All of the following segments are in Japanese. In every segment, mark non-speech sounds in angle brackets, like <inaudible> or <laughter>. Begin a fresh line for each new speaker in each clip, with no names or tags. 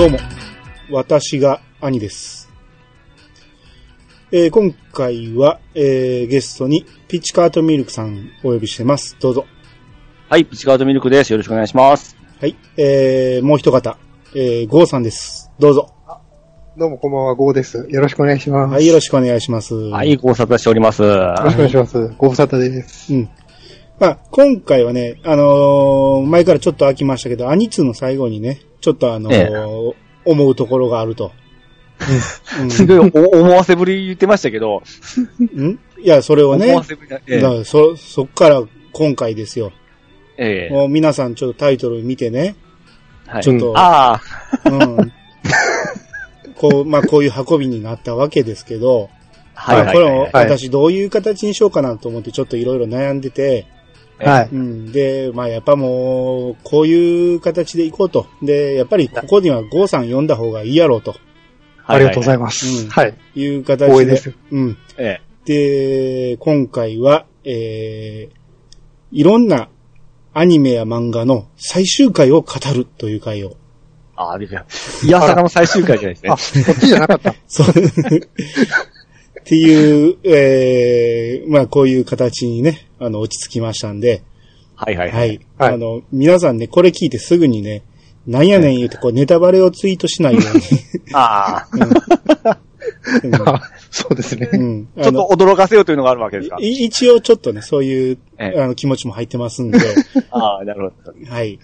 どうも、私が兄です。えー今回は、えーゲストにピッチカートミルクさんお呼びしてます。どうぞ。
はい、ピチカートミルクです。よろしくお願いします。
はい。えーもう一方、えーゴーさんです。どうぞ。
どうもこんばんは、ゴーです。よろしくお願いします。
はい、よろしくお願いします。
はい、ご無沙汰しております。
よろしくお願いします。ご無沙汰です。
うん。まあ、今回はね、あのー前からちょっと飽きましたけど、アニツの最後にね、ちょっとあのー
え。
思うところがあると。<laughs> うん。
すごいお思わせぶり言ってましたけど、
うん、んいや、それをね
思、わせぶりな、え
だからそ、そっから今回ですよ。
ええ。え
もう皆さんちょっとタイトル見てね、
はい。
ちょっと、
ああ、
うん。こう、まあこういう運びになったわけですけど、
はいはい
まあこれを
はい。
私どういう形にしようかなと思ってちょっといろいろ悩んでて、
はい。
うん。で、まあやっぱもう、こういう形でいこうと。で、やっぱりここにはゴーさん呼んだ方がいいやろうと
ありがとうござい
ま
ます。
うん
はい。
いう形で。
光栄です。
うん。
す。え
で、今回は、えー、いろんなアニメや漫画の最終回を語るという回を。
ああ、びっくりした。いやさかの最終回じゃないですね
あ、。こっちじゃなかった。
そう。っていう、えー、まあこういう形にね、あの、落ち着きましたんで、
はいはいはい。
はい。
はい
あの、皆さんね、これ聞いてすぐにね、なんやねん言うて、こう、ネタバレをツイートしないように。<laughs>
ああ、
うん
あ <laughs> そうですね。
うん。
ちょっと驚かせようというのがあるわけですか？
一応ちょっとね、そういう、
ええ
あの、気持ちも入ってますんで、<laughs>
ああ、なるほど。
はい。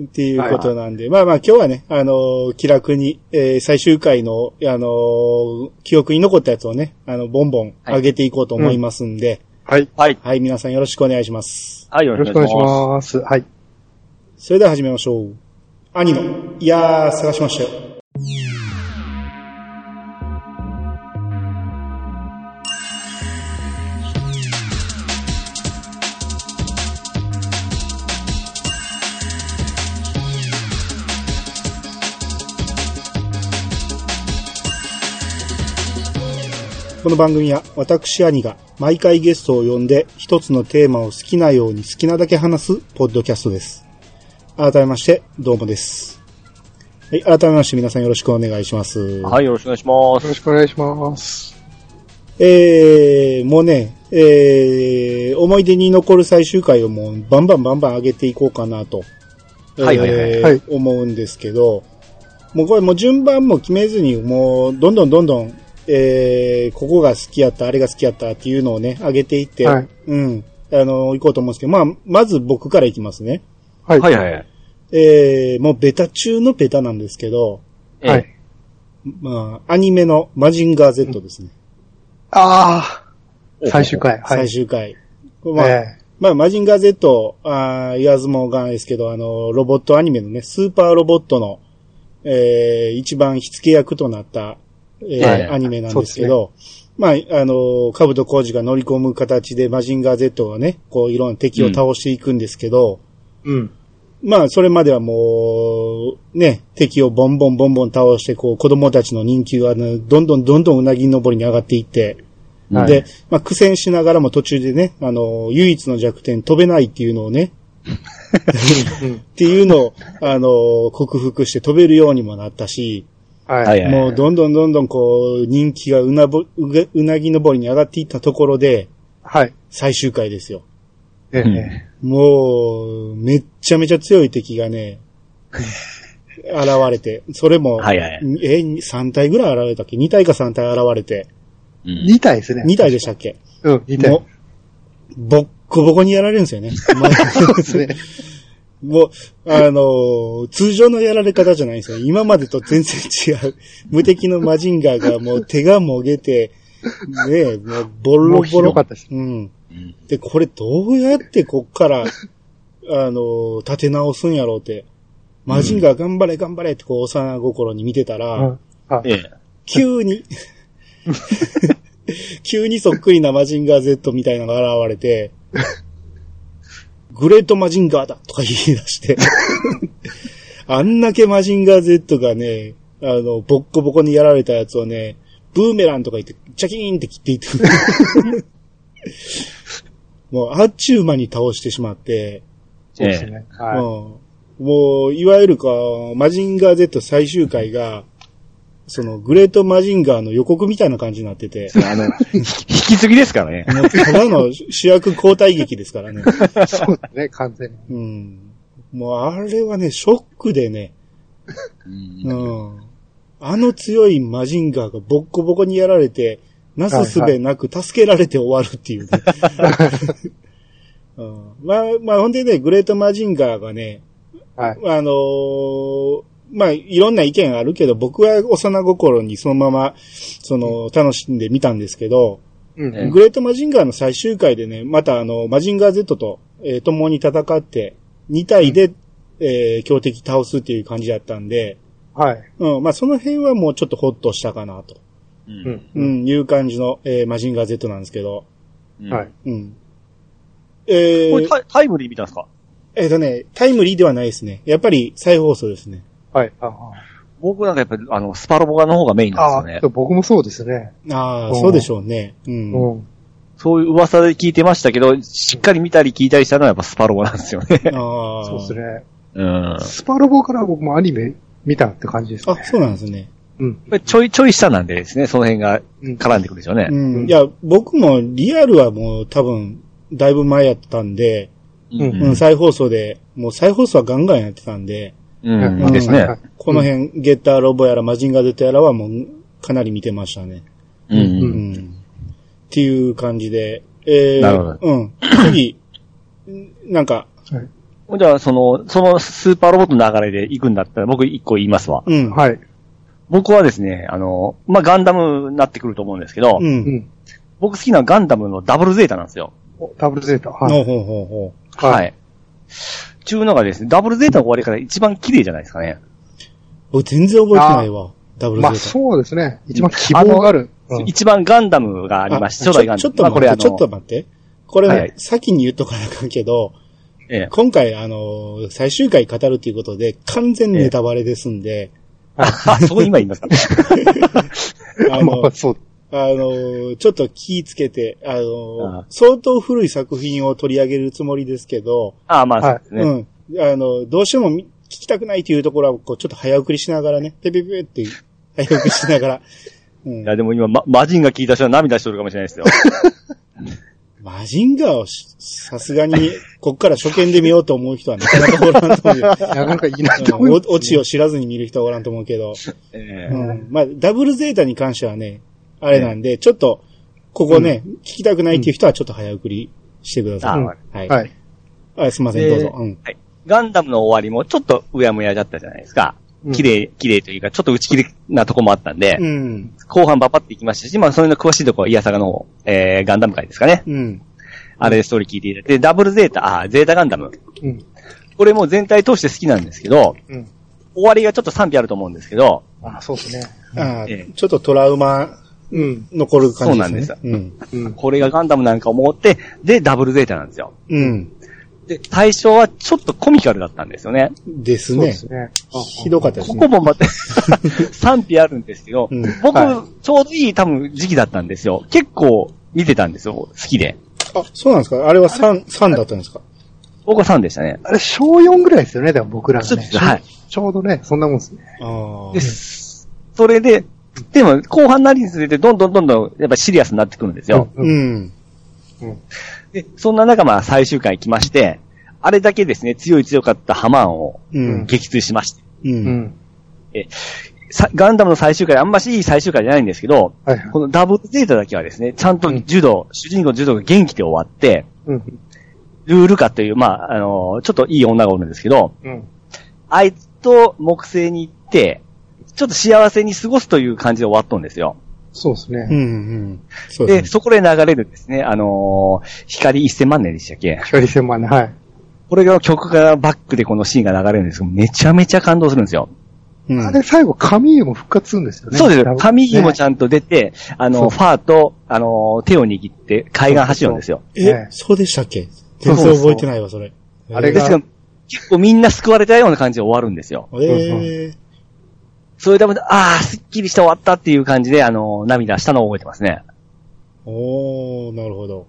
っていうことなんで、まあまあ今日はね、あのー気楽に、えー最終回の、あのー記憶に残ったやつをね、あの、ボンボン上げていこうと思いますんで、
はい。
はい。
はい、皆さんよろしくお願いします。
はい、よ
よろしくお願いします。はい。
それでは始めましょう。兄の、いやー、探しましたよ。この番組は私兄が毎回ゲストを呼んで一つのテーマを好きなように好きなだけ話すポッドキャストです。改めまして、どうもです。はい、改めまして皆さんよろしくお願いします。
はい、よろしくお願いしま
よろ
す。
しくお願いします。
えー、もうね、えー、思い出に残る最終回をもうバンバンバンバン上げていこうかなと、
はいはいはい
えー
はい
思うんですけど、もうこれもう順番も決めずに、もうどんどんどんどん、えー、ここが好きやった、あれが好きやったっていうのをね、上げていって、
はい
うん、あの、行こうと思うんですけど、まあ、まず僕からいきますね。
はい。
はいはいはい。
えー、もうベタ中のベタなんですけど、
ええ
はい。
まあ、アニメのマジンガー Z ですね。
ああ、最終回。はい。
最終回。まあ、
え
まあ、マジンガー Z、あー言わずもがないですけど、あの、ロボットアニメのね、スーパーロボットの、えー、一番火付け役となった、えー
はい。
アニメなんですけど、まあ、あの、カブトコウジが乗り込む形でマジンガー Z がね、こういろんな敵を倒していくんですけど、
えうん。
まあ、それまではもう、ね、敵をボンボンボンボン倒して、こう、子供たちの人気がね、どんどんどんどんうなぎ登りに上がっていって、
はい。
で、まあ、苦戦しながらも途中でね、あの、唯一の弱点飛べないっていうのをね、<laughs> っていうのを、あの、克服して飛べるようにもなったし、
はい。
もうどんどんどんどんこう、人気がうなぼ、うなぎ登りに上がっていったところで、
はい。
最終回ですよ。
え
うん
え
もう、めっちゃめちゃ強い敵がね、<laughs> 現れて、それも、
はいはい
え、3体ぐらい現れたっけ ?2 体か3体現れて、
うん
2体ですね。
2体でしたっけ？
うん、2体。
もう、ボッコボコにやられるんですよね。ま <laughs> あ
そうですね。
もう、あのー通常のやられ方じゃないんですよ。今までと全然違う。<laughs> 無敵のマジンガーがもう手がもげて、ねえ、もうボロ
もう
ボロ
ひどか。ったです。
うん。
うん
で、これどうやってこっから、あのー立て直すんやろうって。マジンガー頑張れ頑張れってこう幼心に見てたら、
うん。
急に、<laughs> <laughs> 急にそっくりなマジンガー Z みたいなのが現れて、グレートマジンガーだとか言い出して、<laughs> あんだけマジンガー Z がね、あの、ボッコボコにやられたやつをね、ブーメランとか言って、チャキーンって切っていって、<laughs> もう、あっちゅう間に倒してしまって、
そうですね。は
うん。もう、いわゆるか、マジンガー Z 最終回が、その、グレートマジンガーの予告みたいな感じになってて、
あの、ひ引き継ぎですからね。
ただの主役交代劇ですからね。<laughs>
そうだね、完全に。
うん。もう、あれはね、ショックでね、
うん
うん。あの強いマジンガーがボッコボコにやられて、なすすべなく助けられて終わるっていうね。<laughs> うん、まあ、まあ、ほんでね、グレートマジンガーがね、
はい。
あのーまあ、いろんな意見あるけど、僕は幼心にそのまま、その、楽しんで見たんですけど、
うん。
え
グレートマジンガーの最終回でね、またあの、マジンガー Z と、えー共に戦って、2体で、えー強敵倒すっていう感じだったんで、
はい。
うん、まあその辺はもうちょっとホッとしたかなと、
う
うん。
うん、いう感じの、えーマジンガー Z なんですけど、
うん
はい。
うん。えー、
これタイタイムリー見たんですか？
えっ、とね、タイムリーではないですね。やっぱり再放送ですね。
はい。あ
僕なんかやっぱり、あの、スパロボガの方がメインなんですよね
あ、。僕もそうですね。
ああ、
うん
そうでしょうね。うん。
うん。
そういう噂で聞いてましたけど、しっかり見たり聞いたりしたのはやっぱスパロボなんですよね。
ああ。<laughs>
そうですね。
うん。
スパロボから僕もアニメ見たって感じですね。
あ、そうなんですね。
うん。
ちょいちょい下なんでですね、その辺が
うん
絡んでくるでしょうね
う。ん。
うん
いや、僕もリアルはもう多分、だいぶ前やったんで、
う
うん、再放送で、もう再放送はガンガンやってたんで、
うん。
うん
ですね。
はい
この辺、ゲッターロボやらマジンガー Z やらはもうかなり見てましたね。
うん。
っていう感じで、えー、
なるほど
うん。次、なんか、
じゃあ、その、そのスーパーロボットの流れで行くんだったら僕一個言いますわ。
うん。
はい。
僕はですね、あの、まあ、ガンダムになってくると思うんですけど、
う。
うんん。
僕好きなガンダムのダブルゼータなんですよ。
おダブルゼータ。はい。
ほうほうほうほう。
はい。
はい
ちゅうのがですね、ダブルゼータの終わり方一番綺麗じゃないですかね。
僕全然覚えてないわ。ダブルゼ
まあ
ータ。
そうですね。一番希望がある。うん
一番ガンダムがありまして、初代ガンダム。
ちょちょっと待って、ちょっと待って。これね、
はいはい
先に言っとかなあかんけど、
ええ
今回、あの、最終回語るということで、完全ネタバレですんで、
あ、そこ今言いますか？<laughs>
あ
ま
の
あ、<laughs> そう。
あの、ちょっと気ぃつけて、あの、
あ
相当古い作品を取り上げるつもりですけど、
あまあ、そうですね。
うん。あの、どうしてもみ聞きたくないというところは、こう、ちょっと早送りしながらね、ペペペって早送りしながら、<laughs> うん
いや、でも今、ま、マジンが聞いた人は涙しとるかもしれないですよ。<laughs>
マジンガーをしさすがに、こっから初見で見ようと思う人はなかなかおらんと思うよ。<laughs>
なかなかいないと
うん
思います、
おオチを知らずに見る人はおらんと思うけど、
ええ
うん。まあ、ダブルゼータに関してはね、あれなんで、ちょっと、ここね、聞きたくないっていう人はちょっと早送りしてください。
あ
はい。
はい。
あすいません、
で
どうぞ。うん。
はい。ガンダムの終わりもちょっとうやむやだったじゃないですか。
うん
綺麗、綺麗というか、ちょっと打ち切りなとこもあったんで、
うん。
後半バパっていきましたし、まあ、それの詳しいところは、イヤサガの方、えー、ガンダム界ですかね。
うん。
あれでストーリー聞いていただいて、ダブルゼータ、あ、ゼータガンダム。
うん。
これも全体通して好きなんですけど、
うん。
終わりがちょっと賛否あると思うんですけど、
あそうですね。
あ
ええ
ちょっとトラウマ
うん。
残る感じですね。
そう
うん。
うん。
これがガンダムなんか思って、で、ダブルゼータなんですよ。
うん。
で、最初はちょっとコミカルだったんですよね。
ですね
そうで。すね。
ひどかったです
こ
ね。
こもまた、<laughs> 賛否あるんですけど、
うん
僕、
は
ちょうどいい多分時期だったんですよ。結構見てたんですよ。好きで。
あ、そうなんですか？あれは3、3だったんですか？
僕は3でしたね。
あれ、小4ぐらいですよね、でも僕らがね。
はい。
ちょうどね、そんなもんですね。
ああ
で。す。それで、でも、後半なりにつれて、どんどんどんどん、やっぱシリアスになってくるんですよ。
う。
うんん。
で、そんな中、まあ、最終回来まして、あれだけですね、強い強かったハマーンを
うん。
撃墜しまして、
う。
うんん。
さガンダムの最終回、あんましいい最終回じゃないんですけど、
はいはい。
このダブルゼータだけはですね、ちゃんと柔道、主人公の柔道が元気で終わって、
うん。
ルールカという、まあ、あのちょっといい女がおるんですけど、
うん。
あいつと木星に行って、ちょっと幸せに過ごすという感じで終わっとんですよ。
そうですね。
うん。うん。そう
で、
ですね。
そこで流れるですね、あのー光1000万年でしたっけ？
光線まで、はい。
これが曲がバックでこのシーンが流れるんですけど、めちゃめちゃ感動するんですよ。
うん
あれ、最後、神湯も復活するんですよね。
そうですよ。神木もち
ゃ
ゃんと出て、あの、
そう
ファーと、あの、手を握って海岸走るんですよ。
え
ね、
そうでしたっけ？全
そうそうそう
然覚えてないわ、それ。
あれが
ですが、結構みんな救われたような感じで終わるんですよ。
ええ
それでも、ああ、すっきりして終わったっていう感じで、あの、涙したのを覚えてますね。
おー、なるほど。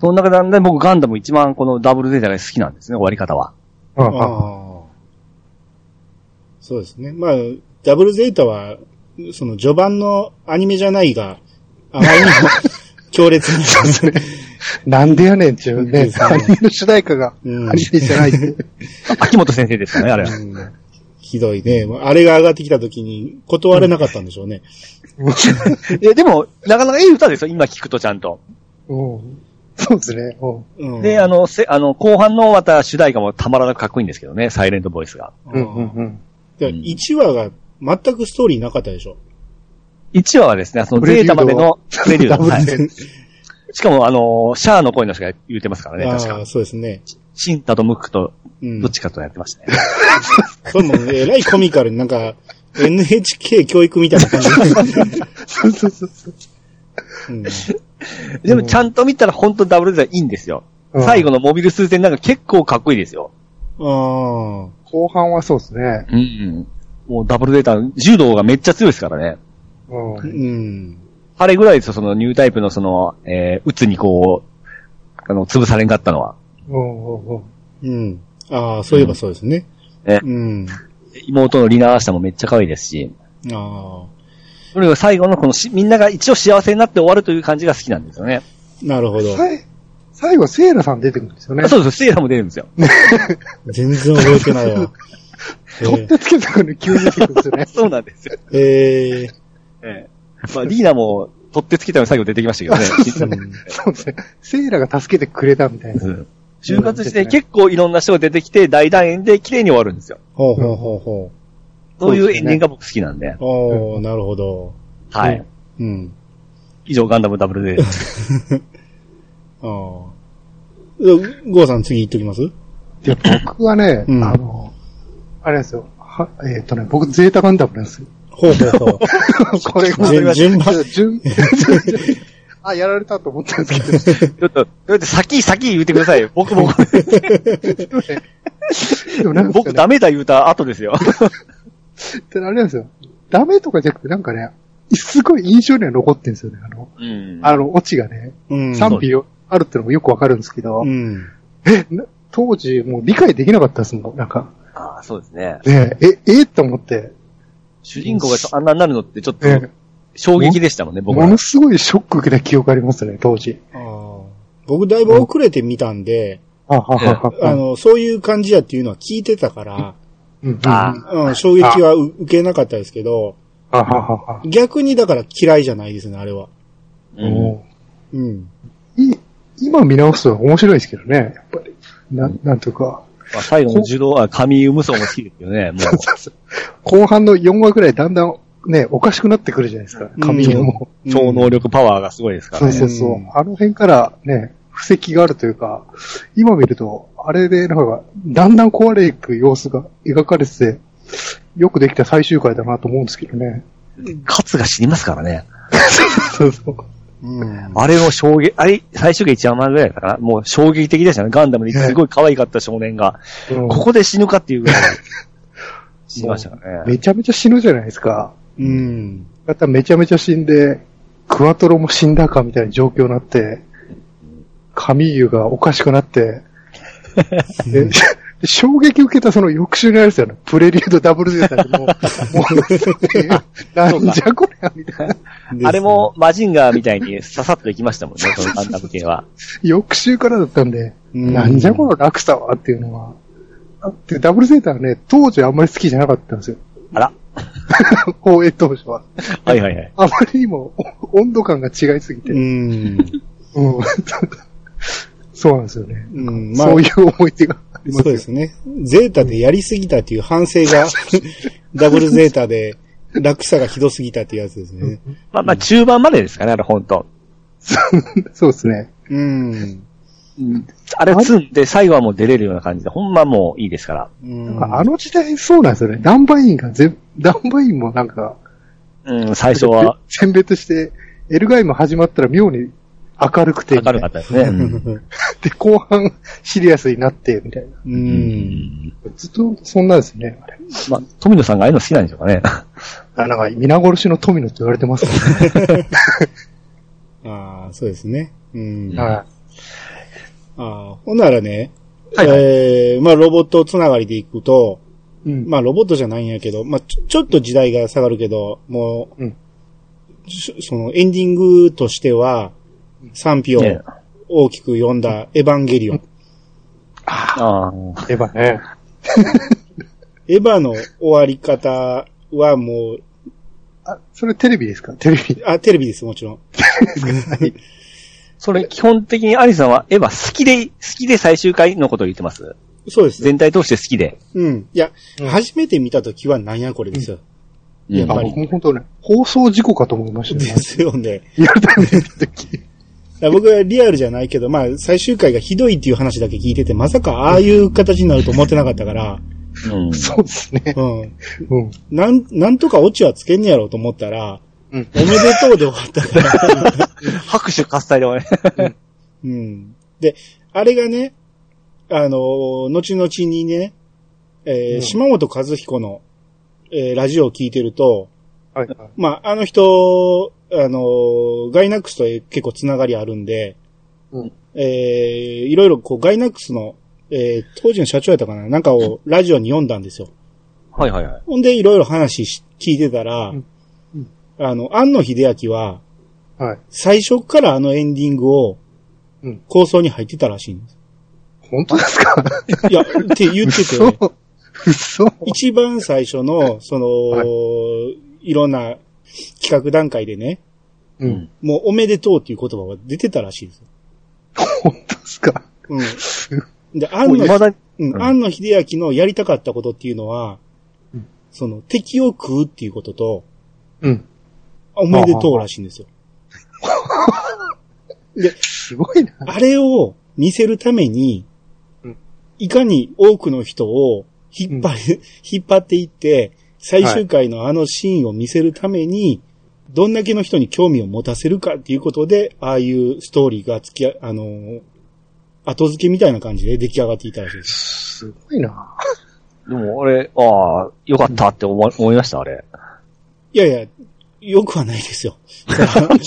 その中で僕ガンダム一番このダブルゼータが好きなんですね、終わり方は。
うんうん
あそうですね。まあ、ダブルゼータは、その序盤のアニメじゃないが、あまりにも <laughs> 強烈に。
なんでやねんっていうね
で、すね
アニメの主題歌が
うん
アニメじゃないって。<laughs>
秋元先生ですかね、あれは。
うんひどいね。あれが上がってきた時に断れなかったんでしょうね。<laughs>
いや、でも、なかなかいい歌ですよ、今聞くとちゃんと。
うんそうですね。
で、あの、せ、あの、後半のまた主題歌もたまらなくかっこいいんですけどね、サイレントボイスが。
うんうんうん。
で1話が全くストーリーなかったでしょ。
1話はですね、その
プレリュード
ゼータまでのプレリュード。<laughs> はいしかも、あの、シャアの声の人が言うてますからね、確か
ああ、。そうですね。
シンタとムックと、
うん
どっちかとやってましたね。<laughs>
これもえらいコミカルになんか NHK 教育みたいな感じ。
そうそうそうそう。
うん
でも、ちゃんと見たら本当ダブルゼータいいんですよ。
うん
最後のモビルスーツ戦なんか結構かっこいいですよ。
あ
後半はそうですね。
うん。もうダブルゼータ、柔道がめっちゃ強いですからね。
あ、
うん
うん。
あれぐらいですよ、そのニュータイプのその、えー、うつにこう、あの、潰されんかったのは。
うんうんうん
うん。ああ、そういえばそうですね。
え
うん。
妹のリナ・アーシタもめっちゃ可愛いですし、
あ
それが最後のこのし、みんなが一応幸せになって終わるという感じが好きなんですよね。
あ、なるほど。
最後、セイラさん出てくるんですよね。
あそうです、セイラも出るんですよ。<laughs>
全然覚えてないわ。<laughs>
取ってつけたのに急に出てくるんですよね。<laughs>
そうなんですよ。
えー、え
ええ。まあ、リーナも取ってつけたのに最後出てきましたけどね。
ー
そうですね。セイラが助けてくれたみたいな。
うん就活して結構いろんな人が出てきて大団円で綺麗に終わるんですよ。
ほうほうほうほ
そういうエンディングが僕好きなんで。
う。おー、なるほど。
はい。
うん。
以上ガンダムダブルで。<laughs>
ああ。ゴーさん次行っときます？
で、僕はね、
うん
あの、あれですよ。はえっ、とね、僕ゼータガンダムなんですよ。
ほうほうほう。<laughs>
これ
順順番 <laughs>
順、あ、やられたと思ったんですけど。<laughs>
ちょっと、だって先、先言ってくださいよ。僕、
も
僕ダメだ言うた後ですよ。
ってあれなんですよ。ダメとかじゃなくて、なんかね、すごい印象には残ってるんですよね。あの、
うん
あの、オチがね、
うん。
賛否あるってのもよくわかるんですけど、
うん。
え、な当時もう理解できなかったですもん。なんか、
ああ、そうですね。
ねえ、え、えと思って、
主人公があんなになるのってちょっと
ね
衝撃でしたもんね、僕は
もの。すごいショック受けた記憶ありますね、当時。
ああ。僕だいぶ遅れて見たんで、
はははは
あの、そういう感じやっていうのは聞いてたから、
うんうん
あ
うん、衝撃はう受けなかったですけど、
はははは
逆にだから嫌いじゃないですね、あれは。
うん
も
うん。
うい今見直すと面白いですけどね、やっぱり。な、なんというか、
まあ、最後の受動は神無双も好きですよね、もう。
後半の4話ぐらいだんだんね、おかしくなってくるじゃないですか、髪色も。
超能力パワーがすごいですからね。
そうそうそう。
うん
あの辺からね、布石があるというか、今見ると、あれでなんか、だんだん壊れていく様子が描かれてて、よくできた最終回だなと思うんですけどね。
カツが死にますからね。
そうそう。
うん。
あれの衝撃、あれ、最終回1話前ぐらいだったかなもう衝撃的でしたね。ガンダムですごい可愛かった少年が、
うん
ここで死ぬかっていうぐらい <laughs> 死にましたね。
めちゃめちゃ死ぬじゃないですか。
うん。
まためちゃめちゃ死んで、クワトロも死んだかみたいな状況になって、カミーユがおかしくなって、で衝撃受けたその翌週にあるんですよね。プレリュードダブルゼータでもう、<laughs> もう、なんじゃこりゃみたいな。
あれも、マジンガーみたいにささっといきましたもんね、そのガンダム系は。
翌週からだったんで、
うん
なんじゃこの落差はっていうのは。で、ダブルゼータはね、当時あんまり好きじゃなかったんですよ。
あら。<laughs>
放映当初は。
はいはいはい。
あまりにもお温度感が違いすぎて。
う
うん。
ん。<laughs>
そうなんですよね。
うん。まあ、
そういう思い出がありますよ。
そうですね。ゼータでやりすぎたっていう反省が、<laughs> ダブルゼータで落差がひどすぎたっていうやつですね。
まあまあ中盤までですかね、あれ本当
そうですね。
うん。
うんあれを積んで最後はもう出れるような感じで、ほんまもういいですから。
うん
あの時代そうなんですよね。ダンバインが全、ダンバインもなんか、
うん、最初は
選別して、エルガイも始まったら妙に明るくて、
明るかったですね。うん <laughs>
で、後半シリアスになって、みたいな。
うん。
ずっとそんなですね。あれ
まあ、富野さんがああいうの好きなんでしょうかね。<laughs>
あなんか、皆殺しの富野って言われてますね。<laughs>
ああ、そうですね。うん。あ
は
あ、ほんならね、
はいはい
えー、まあ、ロボットつながりでいくと、
うん。
まあロボットじゃないんやけど、まあちょちょっと時代が下がるけど、もう、
うん
しそのエンディングとしては、賛否を
ね
大きく読んだエヴァンゲリオン。
ああ。
エヴァね。<laughs>
エヴァの終わり方はもう、
あ、それテレビですか？テレビ。
あ、テレビです、もちろん。<laughs>
それ基本的にアリさんはエヴァ好きで、好きで最終回のことを言ってます
そうです。
全体通して好きで。
うん。いや、
うん
初めて見たときはなんやこれですよ。
うん
あ、
やっぱり
僕も本当ね、放送事故かと思いました
で
ね。
すよね。
リアルタイムで見た時。
だから僕はリアルじゃないけど、まあ、最終回がひどいっていう話だけ聞いてて、まさかああいう形になると思ってなかったから、
うん。
そうですね。
うん。
うん。
なん、なんとかオチはつけんねやろうと思ったら、
うん
おめでとうで終わったから。<laughs>
拍手喝采で終わり。
うん。で、あれがね、あのー後々にね、えー
うん
島本和彦の、えーラジオを聞いてると、
はいはい。
まあ、あの人、あのーガイナックスと結構つながりあるんで、
うん
えーいろいろこうガイナックスの、えー当時の社長やったかななんかをラジオに読んだんですよ。
はいはいはい。
ほんでいろいろ話し聞いてたら、
うんうん
あの、安野秀明は、
はい。
最初からあのエンディングを
うん
構想に入ってたらしいんです。
本当ですか？
いや、って言ってて、
嘘嘘
一番最初の、その、、
はい
ろんな企画段階でね、
うん。
もうおめでとうっていう言葉は出てたらしいですよ。
本当ですか？
うん。で、安野、
もう
ん、
うん
安野秀明のやりたかったことっていうのは、
うん
その敵を食うっていうことと、
うん。
おめでとうらしいんですよ。
すごいな。
あれを見せるために
うん、
いかに多くの人を引っ張り、<laughs> 引っ張っていって、最終回のあのシーンを見せるために、どんだけの人に興味を持たせるかっていうことで、ああいうストーリーが付きあ、あのー後付けみたいな感じで出来上がっていたらしいです。
すごいな。
でも俺、ああ、よかったって思い思いました、あれ。
いやいや、よくはないですよ。<laughs>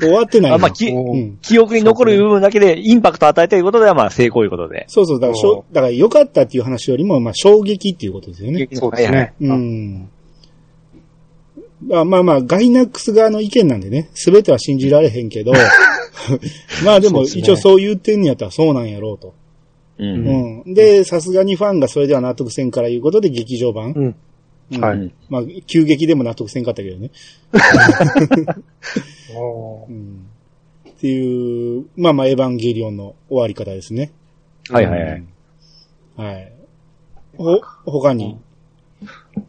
終わってないの
あまあ、き、
うん。
記憶に残る部分だけでインパクトを与えたいことでは、まあ、成功いうことで。
そうそう、だからしょ、だから良かったっていう話よりも、まあ、衝撃っていうことですよね。
そうですね。
うん。まあまあまあ、ガイナックス側の意見なんでね、すべては信じられへんけど、<laughs> まあでも一応そう言ってんやったらそうなんやろうと。
う。
うんん。で、さすがにファンがそれでは納得せんからいうことで劇場版。
はい
まあ、急激でも納得せんかったけどね。<laughs> っていう、まあまあ、エヴァンゲリオンの終わり方ですね。
はいはいはい。
はい。ほ、他に？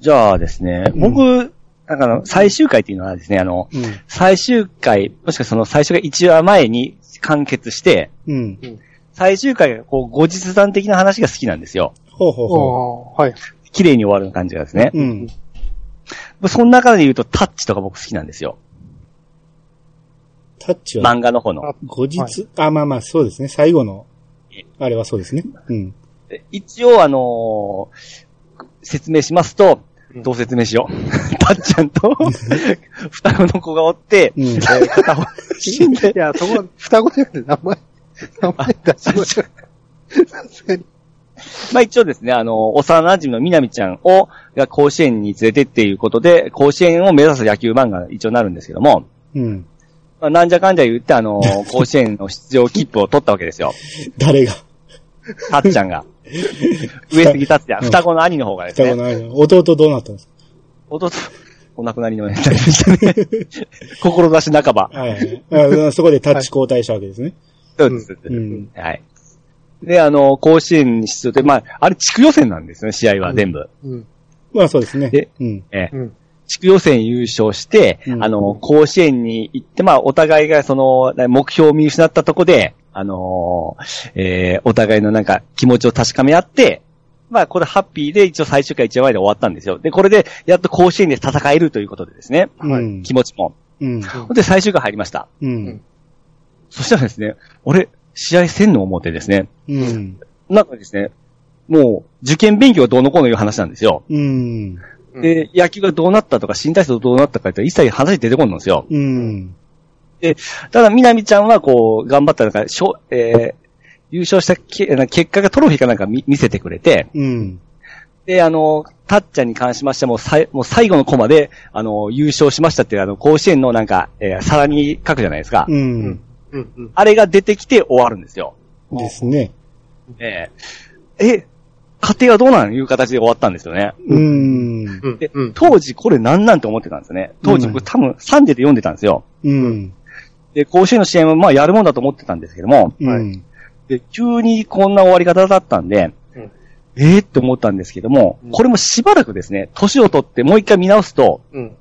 じゃあですね、僕、なんかあの、最終回っていうのはですね、あの、
うん。
最終回、もしくはその最初が1話前に完結して、
うん。
最終回がこう、後日談的な話が好きなんですよ。
ほうほうほ
あーはい。
綺麗に終わる感じがですね。
う。うん。
その中で言うと、タッチとか僕好きなんですよ。
タッチは、
漫画の方の。
あ
後日、
はい
あ、まあまあ、そうですね。最後の、あれはそうですね。うん。
で一応、あのー説明しますと、
うん
どう説明しよう。<laughs> たっちゃんと、<laughs> 双子の子がおって、
うん
えー片方死んで
い、や、そこは、双子じゃなくて名前、名前出しましょう。さすがに。<laughs>
まあ一応ですね、あの、幼馴染のみなみちゃんを、が甲子園に連れてっていうことで、甲子園を目指す野球漫画一応なるんですけども、
うん。
まあ、なんじゃかんじゃ言って、あの、<laughs> 甲子園の出場切符を取ったわけですよ。<laughs>
誰が？
たっちゃんが。上杉達也、
うん
双子の兄の方がですね、
双子の間弟どうなったんです
弟、お亡くなりのになりましたね。志半ば。
かはいあ。そこでタッチ交代したわけですね。
そうです。
うん。
はい。で、あの、甲子園に出場で、まあ、あれ地区予選なんですね、試合は全部。
うん。
まあそうですね
で。
うん。
ええ
うん。
地区予選優勝して、
うん
あの、甲子園に行って、まあ、お互いがその、目標を見失ったとこで、あのーえーお互いのなんか気持ちを確かめ合って、まあ、これハッピーで一応最終回1話で終わったんですよ。で、これで、やっと甲子園で戦えるということでですね。
うん
気持ちも。
うん。
ほんで、最終回入りました。
うん。
そしたらですね、俺、試合せんの思ってですね、
うん。
なんかですね、もう、受験勉強がどうのこうのいう話なんですよ。
うん。
うん
で、野球がどうなったとか、新体操どうなったかって一切話出てこんのですよ。
うん。
ただ、みなみちゃんはこう、頑張ったなんか、しょえー優勝したけ結果がトロフィーかなんか見見せてくれて、
うん。
で、あの、タッチャーに関しましても、さいもう最後のコマで、あの、優勝しましたっていう、あの、甲子園のなんか、えー、皿に書くじゃないですか。
うん。
うんうん。
あれが出てきて終わるんですよ。
ですね。
えええ、家庭はどうなのいう形で終わったんですよね。
うん。
で。当時これ何なんて思ってたんですよね。当時
うん
僕多分3でで読んでたんですよ。
うん。
で、甲子園の試合もまあやるもんだと思ってたんですけども、
うん。
で、急にこんな終わり方だったんで、
うん
ええって思ったんですけども、
うん
これもしばらくですね、年を取ってもう一回見直すと、
うん。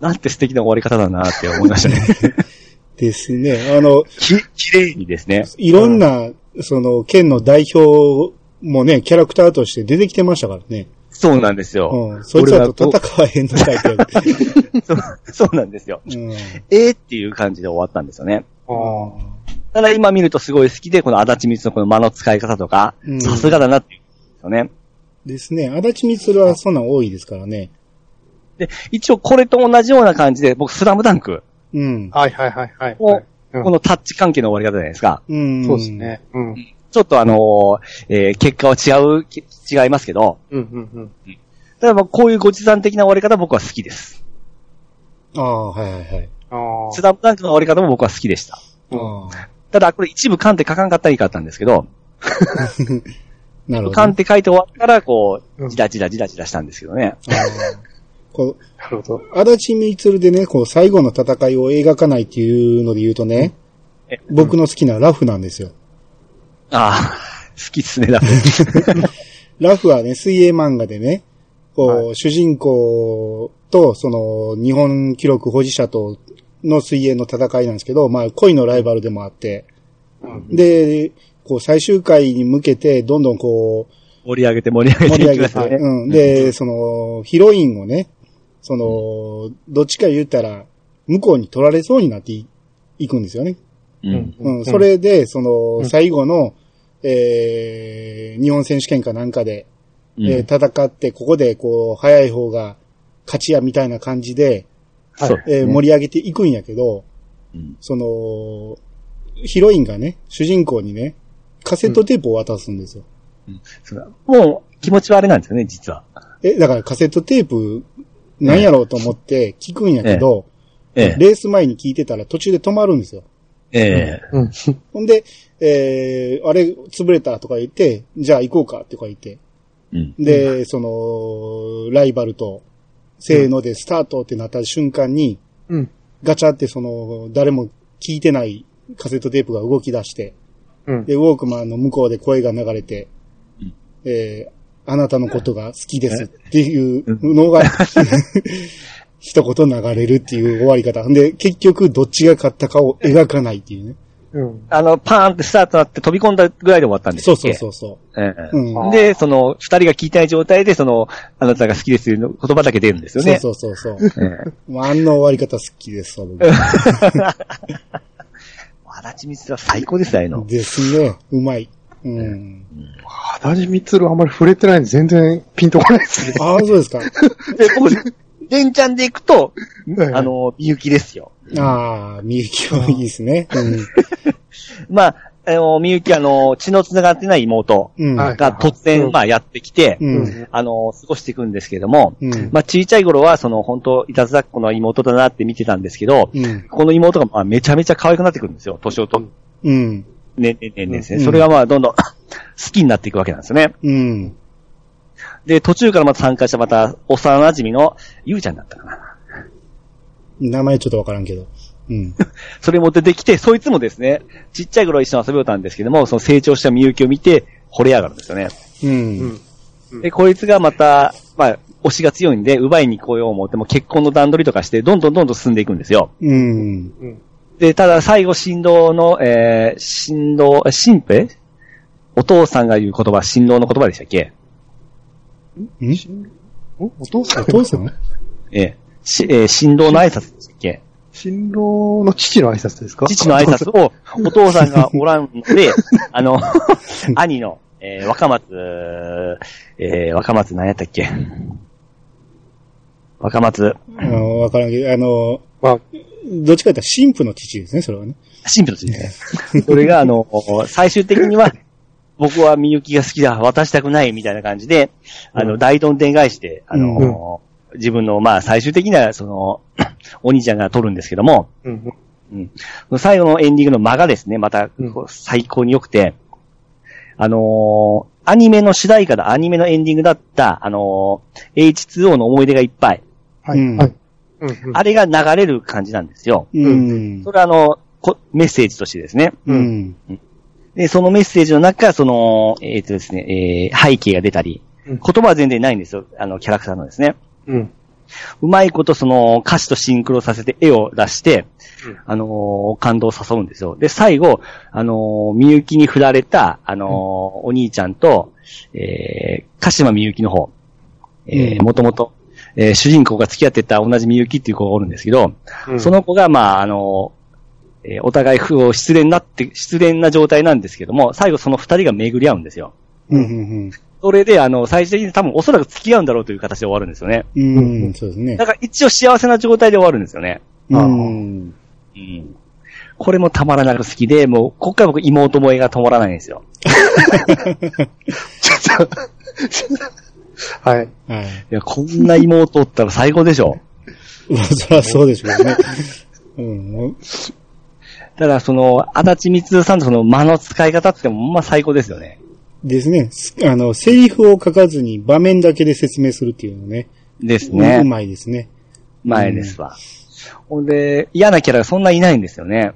なんて素敵な終わり方だなって思いましたね。<laughs>
ですね。あの、
き、綺麗にですね。
いろんな、その、県の代表もね、キャラクターとして出てきてましたからね。
そうなんですよ。
うん。そいつらと戦わへんのかいって。<laughs>
そうそうなんですよ。
うん。
ええっていう感じで終わったんですよね。
ああ。
ただ今見るとすごい好きで、この足立光のこの間の使い方とか
う、ん
さすがだなっていうんですよね。
ですね。足立みつるはそんなん多いですからね。
で、一応これと同じような感じで、僕スラムダンク、
うん。
はいはいはいはい。
お
はいうん
このタッチ関係の終わり方じゃないですか。
うん。
そうです。ね。うん。
ちょっとあのーえー結果は違う、き違いますけど、
うんうんうん。
ただまあこういうご持参的な終わり方僕は好きです。
ああ、はいはいはい。
あ
スラムダンクの終わり方も僕は好きでした。
ああ。
ただこれ一部勘って書かんかったらいいかったんですけど、<laughs>
なるほどね。
勘って書いて終わったら、こ
うん
う、じらじらじらじらしたんですけどね。
こう、
あ。なるほど。
足立みつるでね、こう、最後の戦いを描かないっていうので言うとね、
え
僕の好きなラフなんですよ。
ああ、好きっすね、だ <laughs>
ラフはね、水泳漫画でね、こう、
は
主人公と、その、日本記録保持者との水泳の戦いなんですけど、まあ、恋のライバルでもあって、
うん
で、こう、最終回に向けて、どんどんこう、
盛り上げて盛り上
盛り
げてい
上げて。うん。で、その、ヒロインをね、その、どっちか言ったら、向こうに取られそうになっていいくんですよね。
うん。
うん。それで、その、
うん
最後の、えー、日本選手権かなんかで、
うん
えー戦って、ここで、こう、早い方が勝ちやみたいな感じで、
そう
えー盛り上げていくんやけど、
うん
その、ヒロインがね、主人公にね、カセットテープを渡すんですよ。
そうもう、気持ちはあれなんですよね、実は。
え、だからカセットテープ、なんやろうと思って聞くんやけど、
ええ。
レース前に聞いてたら途中で止まるんですよ。
ええ。
うん。
ほんで、えー、あれ、潰れたとか言って、じゃあ行こうかとか言って、
うん。
で、その、ライバルと、せーのでスタートってなった瞬間に、
うん。
ガチャってその、誰も聞いてないカセットテープが動き出して、
うん。
で、ウォークマンの向こうで声が流れて
うん、
えー、あなたのことが好きですっていうのが、<laughs> 一言流れるっていう終わり方。で、結局どっちが勝ったかを描かないっていうね。
うん。
あの、パーンってスタートなって飛び込んだぐらいで終わったんです
そうそうそうそ
ええ
う。うん。
で、その、二人が聞いてない状態で、その、あなたが好きですよの言葉だけ出るんですよね。
そうそうそうそう。あんな終わり方好きですわ、僕。<laughs>
足立みつは最高です、ああいうの。
ですね。うまい。うん。
足立みつるあんまり触れてないんで全然ピンとこないですね。
ああ、そうですか。<laughs>
で、僕、連チャンで行くと、
はい
あの、みゆきですよ。
ああ、みゆきはいいですね。<laughs>
まあ、あの、みゆきあの、血の繋がってない妹が突然、まあ、やってきて、
うん。
あの、過ごしていくんですけども、
うん。
まあ、小さい頃は、その、本当いたずらっ子の妹だなって見てたんですけど、
うん。
この妹が、まあ、めちゃめちゃ可愛くなってくるんですよ。年をと、
うん。
ね、ね、ね、ねですね。
うん
それがまあ、どんどん好きになっていくわけなんですよね。
うん。
で、途中からまた参加したまた、幼馴染のゆうちゃんだったかな。
名前ちょっとわからんけど。うん。
それも出てきて、そいつもですね、ちっちゃい頃一緒に遊びよったんですけども、その成長したみゆきを見て、惚れ上がるんですよね。
う。
うん。
で、こいつがまた、まあ、推しが強いんで、奪いに来よう思っても結婚の段取りとかして、どんどんどんどん進んでいくんですよ。
うん。
うん。
で、ただ最後、振動の、えー、振動、え神父お父さんが言う言葉、振動の言葉でしたっけ？
ん？
おお父さん
お父さん
えーしえー振動の挨拶でしたっけ？
新郎の父の挨拶ですか？
父の挨拶を、お父さん。がおらんので、<laughs> あの、兄の、えー若松、えー若松何やったっけ？若松、
あの、わからんけど、あの、
まあ、
どっちかというと神父の父ですね、それはね。
神父の父ですね。それが、あの、最終的には、僕はみゆきが好きだ、渡したくない、みたいな感じで、あの、
うん
大どんでん返して、あの、自分の、まあ、最終的な、その、<clears throat> お兄ちゃんが撮るんですけども、
うん。
うん。最後のエンディングの間がですね、また最高に良くて、あのーアニメの主題歌だ、アニメのエンディングだった、あのー H2O の思い出がいっぱい。
はい。
うん
はい。うんうん
あれが流れる感じなんですよ。
うん。
それはあの、こメッセージとしてですね。
うん。
で、そのメッセージの中、その、えっ、とですね、えー背景が出たり、
うん
言葉は全然ないんですよ。あの、キャラクターのですね。
うん。
うまいことその歌詞とシンクロさせて絵を出して、
うん
あのー感動を誘うんですよ。で、最後、あのーみゆきに振られた、あのーお兄ちゃんと、えー、鹿島みゆきの方、えー、
うん
もともと、えー主人公が付き合ってた同じみゆきっていう子がおるんですけど、
うん
その子が、まあ、あのーえーお互い不を失恋になって、失恋な状態なんですけども、最後その二人が巡り合うんですよ。
うん。
それで、あの、最終的に多分おそらく付き合うんだろうという形で終わるんですよね。
うん。うん。そうですね
だ。から一応幸せな状態で終わるんですよね。
うん。
うん。これもたまらなく好きで、もう、こっから僕妹萌えが止まらないんですよ。<laughs> <laughs> <laughs>
はい。
はい。
いや、こんな妹おったら最高でしょ。
まあ、<laughs> そりゃそうでしょうね。うん。
ただ、その、足立みつさんのその間の使い方っても、まあ最高ですよね。
ですね。すあの、セリフを書かずに場面だけで説明するっていうのね。う
ですね。
まいですね。
前ですわ。ほんで、嫌なキャラがそんないないんですよね。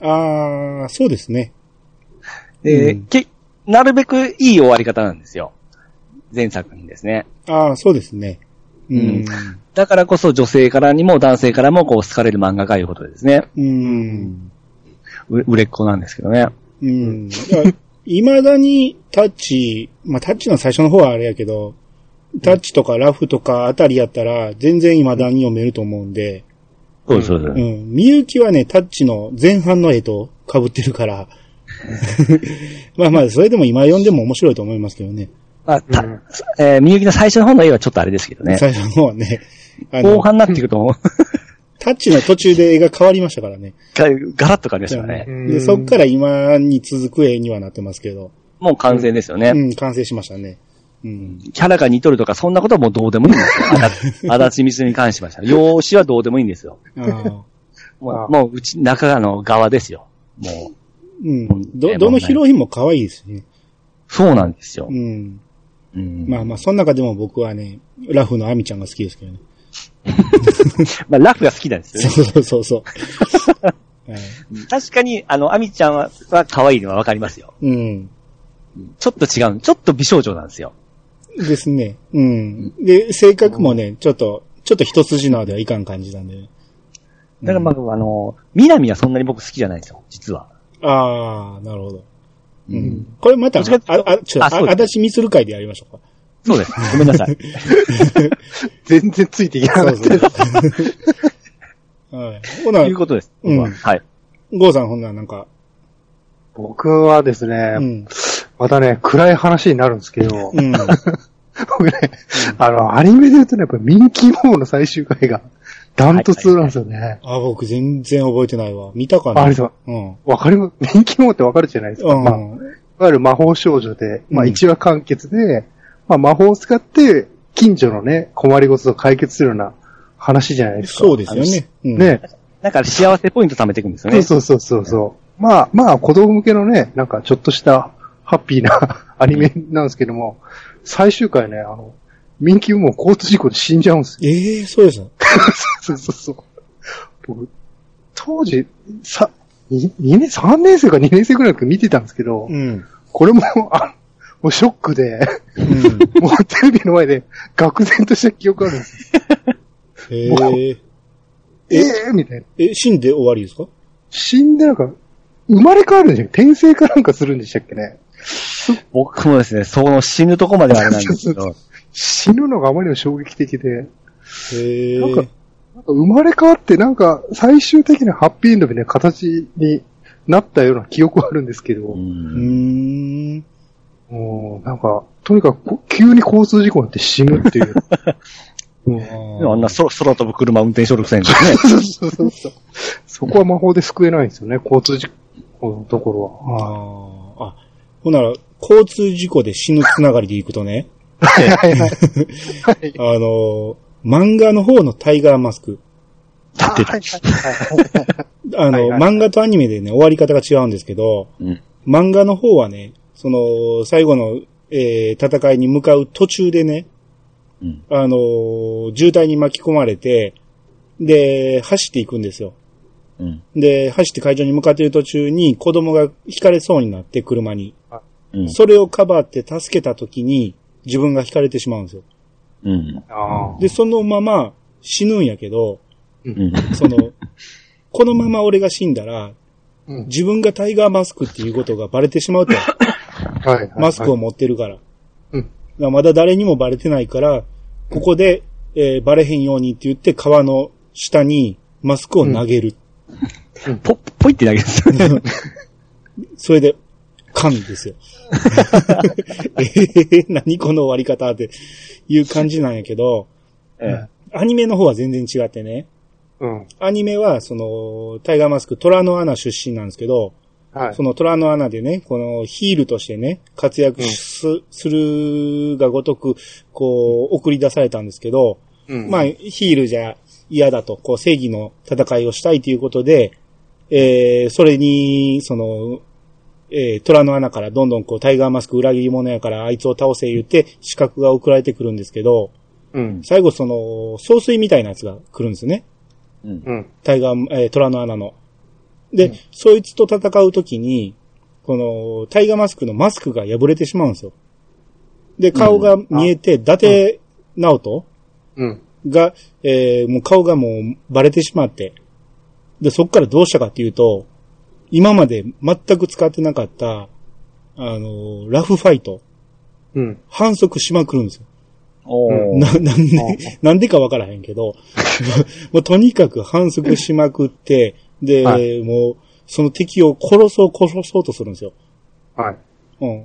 ああ、そうですね。
で、
うん
け、なるべくいい終わり方なんですよ。前作にですね。
ああ、そうですね。うん。
だからこそ女性からにも男性からもこう好かれる漫画家いうことでですね。
うん。
う売れっ子なんですけどね。
うん。いまだにタッチ、まあタッチの最初の方はあれやけど、タッチとかラフとかあたりやったら全然未だに読めると思うんで、
そうそうです。
うん。みゆきはね、タッチの前半の絵と被ってるから、<laughs> まあまあ、それでも今読んでも面白いと思いますけどね。
まあ、た
うん
えー、みゆきの最初の方の絵はちょっとあれですけどね。
最初の方はね、
後半になっていくと、<laughs>
タッチの途中で絵が変わりましたからね。
ガガラッと変わりましたからね。
うん
で、そっから今に続く絵にはなってますけど、
もう完成ですよね。
うん、完成しましたね。うん。
キャラが似とるとか、そんなことはもうどうでもいいんですよ。あ <laughs> だ足立みつに関しましては。容姿はどうでもいいんですよ。もう、もううち、中の側ですよ。もう、
うん。ど、どのヒロインも可愛いですしね。
そうなんですよ
う。ん。
うん。
まあまあ、その中でも僕はね、ラフのアミちゃんが好きですけどね。<laughs>
まあ、ラフが好きなんですよね。
そうそうそうそう。<laughs> はい
確かに、あの、アミちゃんは、は可愛いのはわかりますよ。
うん。
ちょっと違う。ちょっと美少女なんですよ。
ですね。うん。で、性格もね、ちょっと、ちょっと一筋縄ではいかん感じなんで。
だからまあ、あの、南はそんなに僕好きじゃないんですよ。実は。
ああ、なるほど。う
うんん。
これまた、ああ、ちょっと、あ、
あ
だちみつる会でやりましょうか。
そうです。ごめんなさい。<laughs>
全然ついていけなかった。
はい。ほな
という、ことです。
うん
僕ははい。
ゴーさんほんならなんか、
僕はですね、
うん。
またね、暗い話になるんですけど、
うん。<laughs>
僕ね、あの、アニメで言うとね、やっぱミンキーモーの最終回が、ダントツなんですよね。
あ、僕全然覚えてないわ。見たかな？
あれさ、
うん。
わかりますミンキーモーってわかるじゃないですか。
うん。
まあ、いわゆる魔法少女で、まあ
うん
一話完結で、まあ魔法を使って、近所のね、困りごとを解決するような話じゃないですか。
そうですよね。うん。
ね。
なんか幸せポイント貯めていくんですよね。
そうそうそうそう。まあ、まあ、子供向けのね、なんかちょっとしたハッピーな <laughs> アニメなんですけども、最終回ね、あの、ミンキーも交通事故で死んじゃうんですよ。
ええそうですよ。
そうそうそう。僕、当時、さ、2, 年、3年生か2年生ぐらいの時見てたんですけど、
うん。
これも、あ、もうショックで、
うん。
もうテレビの前で愕然とした記憶あるんですよ。<laughs>
え
もう
え
ええー、みたいな。
え、死んで終わりですか？
死んでなんか、生まれ変わるんじゃん。転生かなんかするんでしたっけね。
僕もですね、その死ぬとこまではあれなんですけど、
死ぬのがあまりにも衝撃的で、
へえ
なんかなんか生まれ変わってなんか最終的なハッピーエンドみたいな形になったような記憶はあるんですけど、
うん
ん。
もうなんか、とにかくこ急に交通事故になって死ぬっていう。<laughs> うん
あんな空空飛ぶ車運転しょるくせにね。
そうそうそうそう。そこは魔法で救えないんですよね、交通事故のところは。
ああ。あ、ほんなら、交通事故で死ぬつながりでいくとね、
はいはいはい。
あの、漫画の方のタイガーマスク。
立ってた。
あの、漫画とアニメでね、終わり方が違うんですけど、
うん。
漫画の方はね、その、最後の、えー戦いに向かう途中でね、
うん。
あのー渋滞に巻き込まれて、で、走っていくんですよ。
うん。
で、走って会場に向かっている途中に子供が引かれそうになって車に。
うん。
それをかばって助けた時に自分が引かれてしまうんですよ。
うん。
あ
で、そのまま死ぬんやけど、
うん。
その、このまま俺が死んだら、
うん
自分がタイガーマスクっていうことがバレてしまうと。
あ。はいはい。
マスクを持ってるから。
うん
まだ誰にもバレてないから、ここで、えーバレへんようにって言って川の下にマスクを投げる。
ぽ、ぽいってだけですよね。<laughs>
それで、カンですよ。<laughs> えー、何この終わり方っていう感じなんやけど、
え
アニメの方は全然違ってね。
うん。
アニメは、その、タイガーマスク、虎の穴出身なんですけど、
はい
そ。の虎の穴でね、このヒールとしてね、活躍す,、するがごとく、こう、送り出されたんですけど、
うん
まあ、ヒールじゃ嫌だと、こう、正義の戦いをしたいということで、えー、それに、その、えー、虎の穴からどんどんこう、タイガーマスク裏切り者やからあいつを倒せ言って、資格が送られてくるんですけど、
うん。
最後その、総帥みたいなやつが来るんですね。
うん。
うん。
タイガー、えー、虎の穴の。で、
うん
そいつと戦うときに、この、タイガーマスクのマスクが破れてしまうんですよ。で、顔が見えて、伊達直人
うん。
が、えーもう顔がもうバレてしまって、で、そっからどうしたかっていうと、今まで全く使ってなかった、あの、ラフファイト、
うん。
反則しまくるんですよ。
おー。
な、なんで、なんでかわからへんけど、<laughs> もうとにかく反則しまくって、で、
は
もう、その敵を殺そう殺そうとするんですよ。
はい。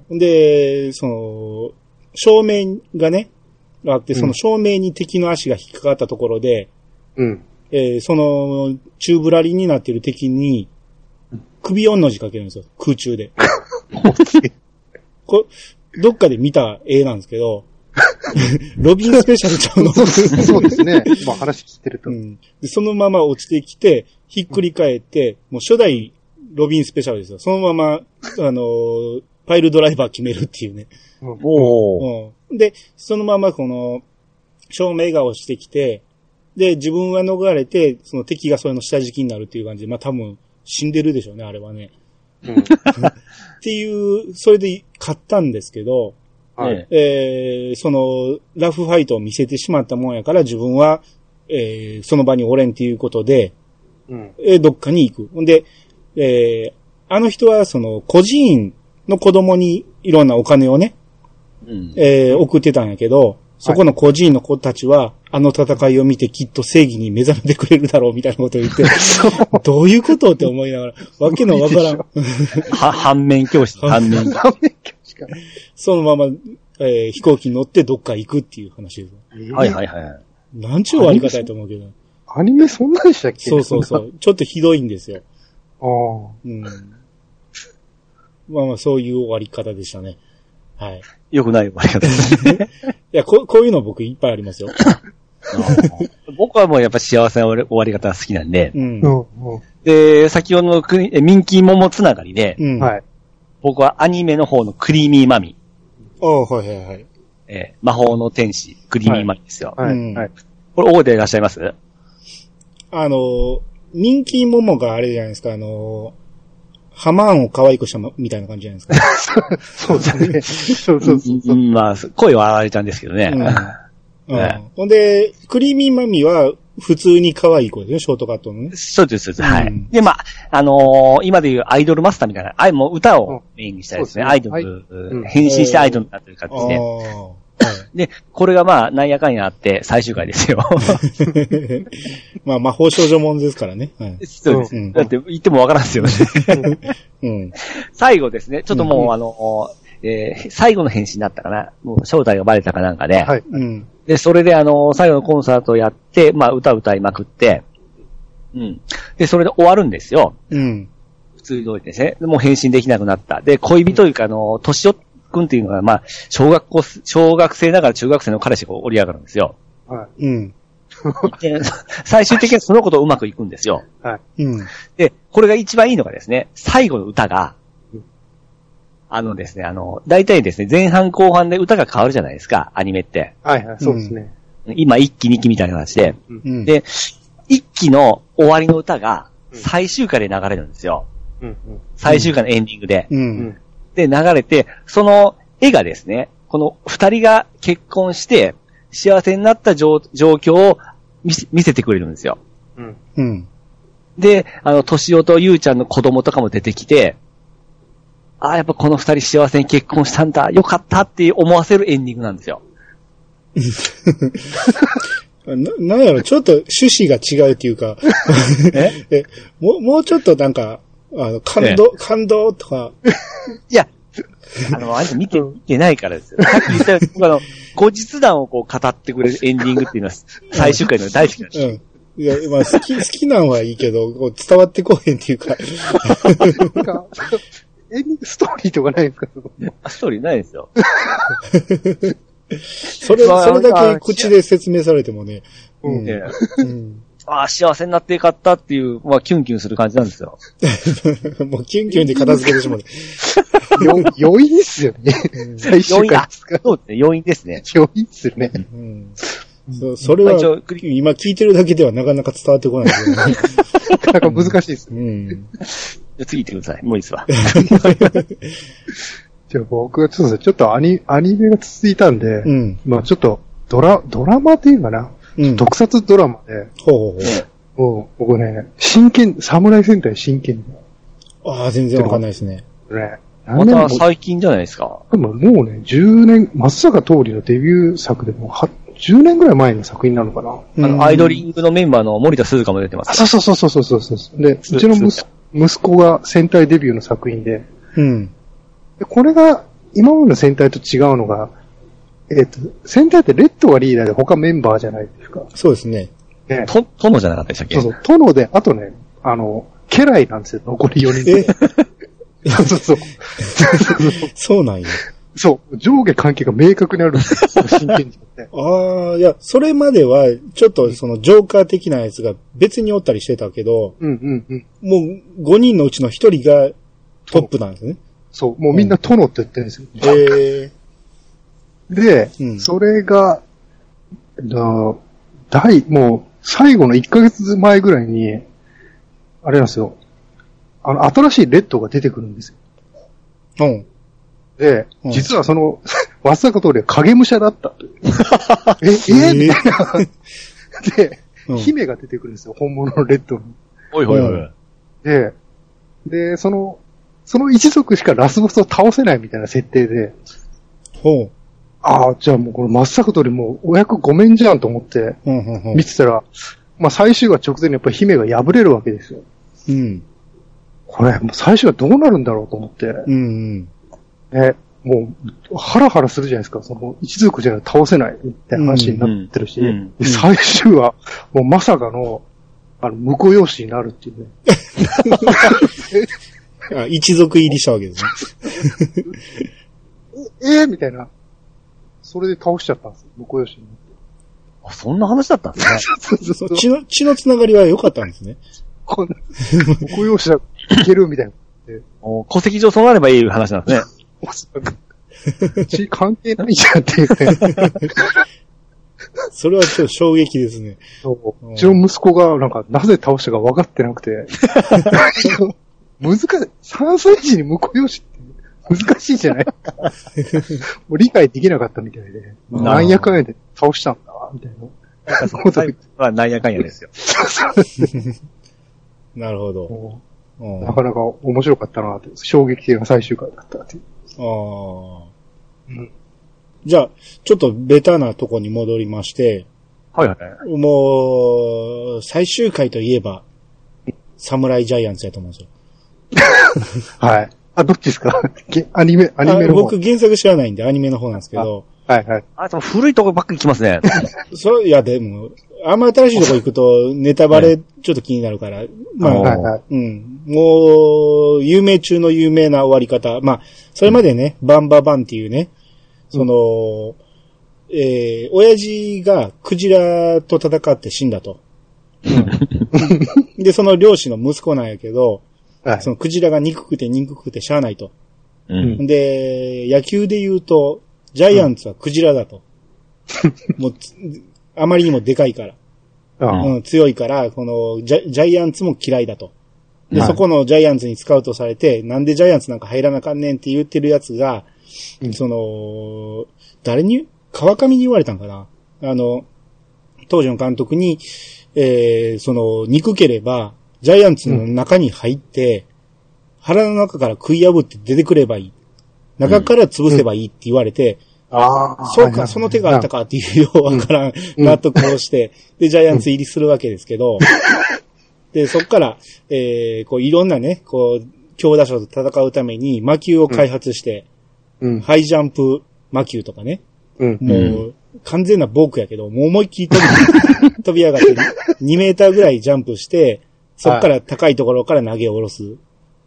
うん。で、その、照明がね、あって、その照明に敵の足が引っかかったところで、
うん。
えーその、宙ぶらりになっている敵に、首4の字かけるんですよ。空中で。<laughs> こどっかで見た絵なんですけど、<laughs> ロビンスペシャルちゃうの？
そうですね。まあ話聞いてると
う。んでそのまま落ちてきて、ひっくり返って、もう初代ロビンスペシャルですよ。そのまま、あのーパイルドライバー決めるっていうね。
おー。
うん。で、そのままこの、照明が落ちてきて、で、自分は逃れて、その敵がそれの下敷きになるっていう感じで、まあ多分死んでるでしょうね、あれはね。
うん。<laughs>
っていう、それで勝ったんですけど、
はい。
ね
えー、その、ラフファイトを見せてしまったもんやから自分は、えー、その場におれんっていうことで、
うん。
えーどっかに行く。ほんで、えー、あの人はその、孤児院の子供にいろんなお金をね、
うん。
えー送ってたんやけど、そこの孤児院の子たちは、あの戦いを見てきっと正義に目覚めてくれるだろうみたいなことを言って、どういうことって思いながら、<laughs> わけのわからん。
は、<laughs> 反面教師、反面。
ダメしか。
そのまま、えー飛行機に乗ってどっか行くっていう話です。
はいはいはい。
なんちゅう終わり方やと思うけど。
アニメそんなでしたっけ？
そうそうそう。ちょっとひどいんですよ。
ああ。
うん。まあまあ、そういう終わり方でしたね。はい。
よくない終わり方ですね。
いや、こう、こういうの僕いっぱいありますよ。
僕はもうやっぱ幸せな終わり方が好きなんで
う。ん。
で、先ほどのクリえミンキーモモつながりで、
うん。
ん。はい。
僕はアニメの方のクリーミーマミ
ああ、はいはいはい。
えー魔法の天使、クリーミーマミですよ。
はい。
うん
はい。
これ覚えていらっしゃいます？
あの、人気モモがあれじゃないですか、あの、ハマーンを可愛くしたみたいな感じじゃないですか。
そうですね。そうそうそうそうう。
んまあ、声は荒れちゃうんですけどね。
うんうん
ね
ほんで、クリーミーマミは普通に可愛い子ですね、ショートカットのね。
そうです、そうです。は
うん
い。で、まあ、あのー今でいうアイドルマスターみたいな、あいもう歌をメインにしたやつね。
うん
アイドル、
うん
変身してアイドルになってる感じで。
は
で、これがまあ、なんやかんやあって、最終回ですよ。<laughs>
い。まあ、魔法少女もんですからね。はい
そうです。
うん
だって、言ってもわからんですよね。<laughs>
うん。
最後ですね、ちょっともう、
うん
あの、えー最後の変身だったかな。もう正体がバレたかなんかで。
はい。
うん。
で、それであの、最後のコンサートをやって、まあ、歌歌いまくって、うん。で、それで終わるんですよ。
うん。
普通通りですね。でもう変身できなくなった。で、恋人というか、あの、年をくんっていうのが、まあ、小学校、小学生ながら中学生の彼氏が折り上がるんですよ。
はい。
うん。
で最終的にはその子とうまくいくんですよ。
はい。
うん。
で、これが一番いいのがですね、最後の歌が
うん、
あのですね、あの、大体ですね、前半後半で歌が変わるじゃないですか、アニメって。
はいはい、そうですね。
今、一期二期みたいな形で。
うん。
で、一期の終わりの歌が、
うん
最終回で流れるんですよ。
うん。
最終回のエンディングで。
う。
うんん。
で、流れて、その絵がですね、この二人が結婚して、幸せになった状状況を見せ見せてくれるんですよ。
うん。
うん。
で、あの、としおとゆうちゃんの子供とかも出てきて、ああ、やっぱこの二人幸せに結婚したんだ、よかったって思わせるエンディングなんですよ。<laughs>
な、なんやろ、ちょっと趣旨が違うっていうか、<laughs>
え？<laughs>
え、もう、もうちょっとなんか、あの、感動、感動とか、<laughs>
いや、あの、あれ見て、見てないからですよ。さっき言ったように僕あの、後日談をこう語ってくれるエンディングっていうのは最終回の大好きなんですよ。
うん。いや、まあ、好き、<laughs> 好きなんはいいけど、こう伝わってこへんっていうか、
なんか、エンディングストーリーとかないんですか？
ストーリーないですよ。<laughs>
それ、
まあ
それだけ口で説明されてもね、うん。
ね
うん。
ああ、幸せになってよかったっていう、まあ、キュンキュンする感じなんですよ。<laughs>
もうキュンキュンで片付けてしまう。<laughs>
よ余韻っすよね。最終
要因あ
回ですか
そうですね、要因ですね。
余韻っすよね。
うん。そそれは今聞いてるだけではなかなか伝わってこないね。
なかなか難しいですね。
うん。
じゃあ次行ってください。もういいですわ。<laughs>
じゃあ僕はちょっと、ちょっとアニ、アニメが続いたんで、
うん。
まあちょっと、ドラ、ドラマっていうかな、
うん。
特撮ドラマで、
ほうほうほ
もう、僕ね、真剣、侍戦隊真剣
う。ああ、全然わかんないですね。
ね。
また最近じゃないですか。
でももうね、10年、松坂通りのデビュー作でもうは、10年ぐらい前の作品なのかな。
あの、アイドリングのメンバーの森田鈴香も出てます
あ、。そうそうそうそうそうそうそう。で、うちの息息子が戦隊デビューの作品で、
うん。
でこれが、今までの戦隊と違うのが、えっ、と、戦隊ってレッドがリーダーで他メンバーじゃないですか。
そうですね。
ね。
と、殿じゃなかったでしたっけ？
そうそう。殿で、あとね、あの、家来なんですよ、残り4人
え
で。<laughs> そうそうそう。<laughs> <laughs>
そうなんや。
そう。上下関係が明確にあるんですよ、真剣にって。
ああ、いや、それまでは、ちょっとそのジョーカー的なやつが別におったりしてたけど、
うんうんうん。
もう5人のうちの1人がトップなんですね。
そう。もうみんな殿って言ってるんですよ。
え
で、
うん
それが、だ第、もう、最後の1ヶ月前ぐらいに、あれなんですよ。あの、新しいレッドが出てくるんですよ。
ー、うん。
で、
うん
実はその、<laughs> 松坂通りは影武者だったという。<laughs> え、え？みたいな。で、
うん
姫が出てくるんですよ、本物のレッドに。
おいおいおい。
で、で、その、その一族しかラスボスを倒せないみたいな設定で、
ほう。
ああ、じゃあもうこの松坂通りもうお役ごめんじゃんと思って見てたら、まあ最終話直前にやっぱり姫が敗れるわけですよ。
うん。
これ、もう最終話どうなるんだろうと思って、
うん、うん。
ね、もう、ハラハラするじゃないですか。その、一族じゃ倒せないみたいな話になってるし、
うんうん
で最終話、もうまさかの、あの、婿養子になるっていうね。<laughs>
あ、一族入りしたわけですね。<laughs>
ええみたいな。それで倒しちゃったんですよ。婿養子になって。
あ、そんな話だったんですね。<laughs>
そうそうそう。
血の、血のつながりは良かったんですね。
こんな、婿養子だ、いけるみたいな。<laughs>
お戸籍上そうなればいい話なんですね。
まさか血関係ないじゃんっていうね。
それはちょっと衝撃ですね。
そううちの息子が、なんか、なぜ倒したか分かってなくて。<laughs> 難しい。3歳児に婿養子って難しいじゃないもう理解できなかったみたいで。
うん
なんやかんやで倒したんだ、みたいな。
なんかそのタイプはなんやかんやですよ。
なるほど。
なかなか面白かったなって。衝撃的な最終回だったっていう。
ああ。
うん
じゃあ、ちょっとベタなとこに戻りまして、
はいはい。
もう、最終回といえば、サムライジャイアンツやと思うんですよ。<laughs>
はい。あ、どっちですか？<laughs> げアニメ、アニメの方。
あ僕原作知らないんでアニメの方なんですけど、
はいはい。
あ、でも古いとこばっかり来ますね。<laughs>
それ、いや、でも、あんま新しいとこ行くと、ネタバレちょっと気になるから、まあ、
はいはい。
うん。もう、有名中の有名な終わり方。まあ、それまでね、バンババンっていうね、その、えー、親父がクジラと戦って死んだと。<laughs> で、その漁師の息子なんやけど、
はい
そのクジラが憎くて憎くてしゃあないと。
うん。
で、野球で言うと、ジャイアンツはクジラだと。<laughs> もうつ、あまりにもでかいから。
あ
うん、強いから、このジャ、ジャイアンツも嫌いだと。で、
はい
そこのジャイアンツにスカウトされて、なんでジャイアンツなんか入らなあかんねんって言ってるやつが、
うん
その、誰に、川上に言われたんかなあの、当時の監督に、えー、その、憎ければ、ジャイアンツの中に入って、腹の中から食い破って出てくればいい。中から潰せばいいって言われて、
ああ。
そうか、その手があったかっていうようわからん、
うん
納得をして、で、ジャイアンツ入りするわけですけど、で、そっから、えー、こう、いろんなね、こう、強打者と戦うために魔球を開発して、
うん。
ハイジャンプ魔球とかね、
うん。
もう、完全なボークやけど、もう思いっきり飛び、<laughs> 飛び上がって、2メーターぐらいジャンプして、そっから高いところから投げ下ろす。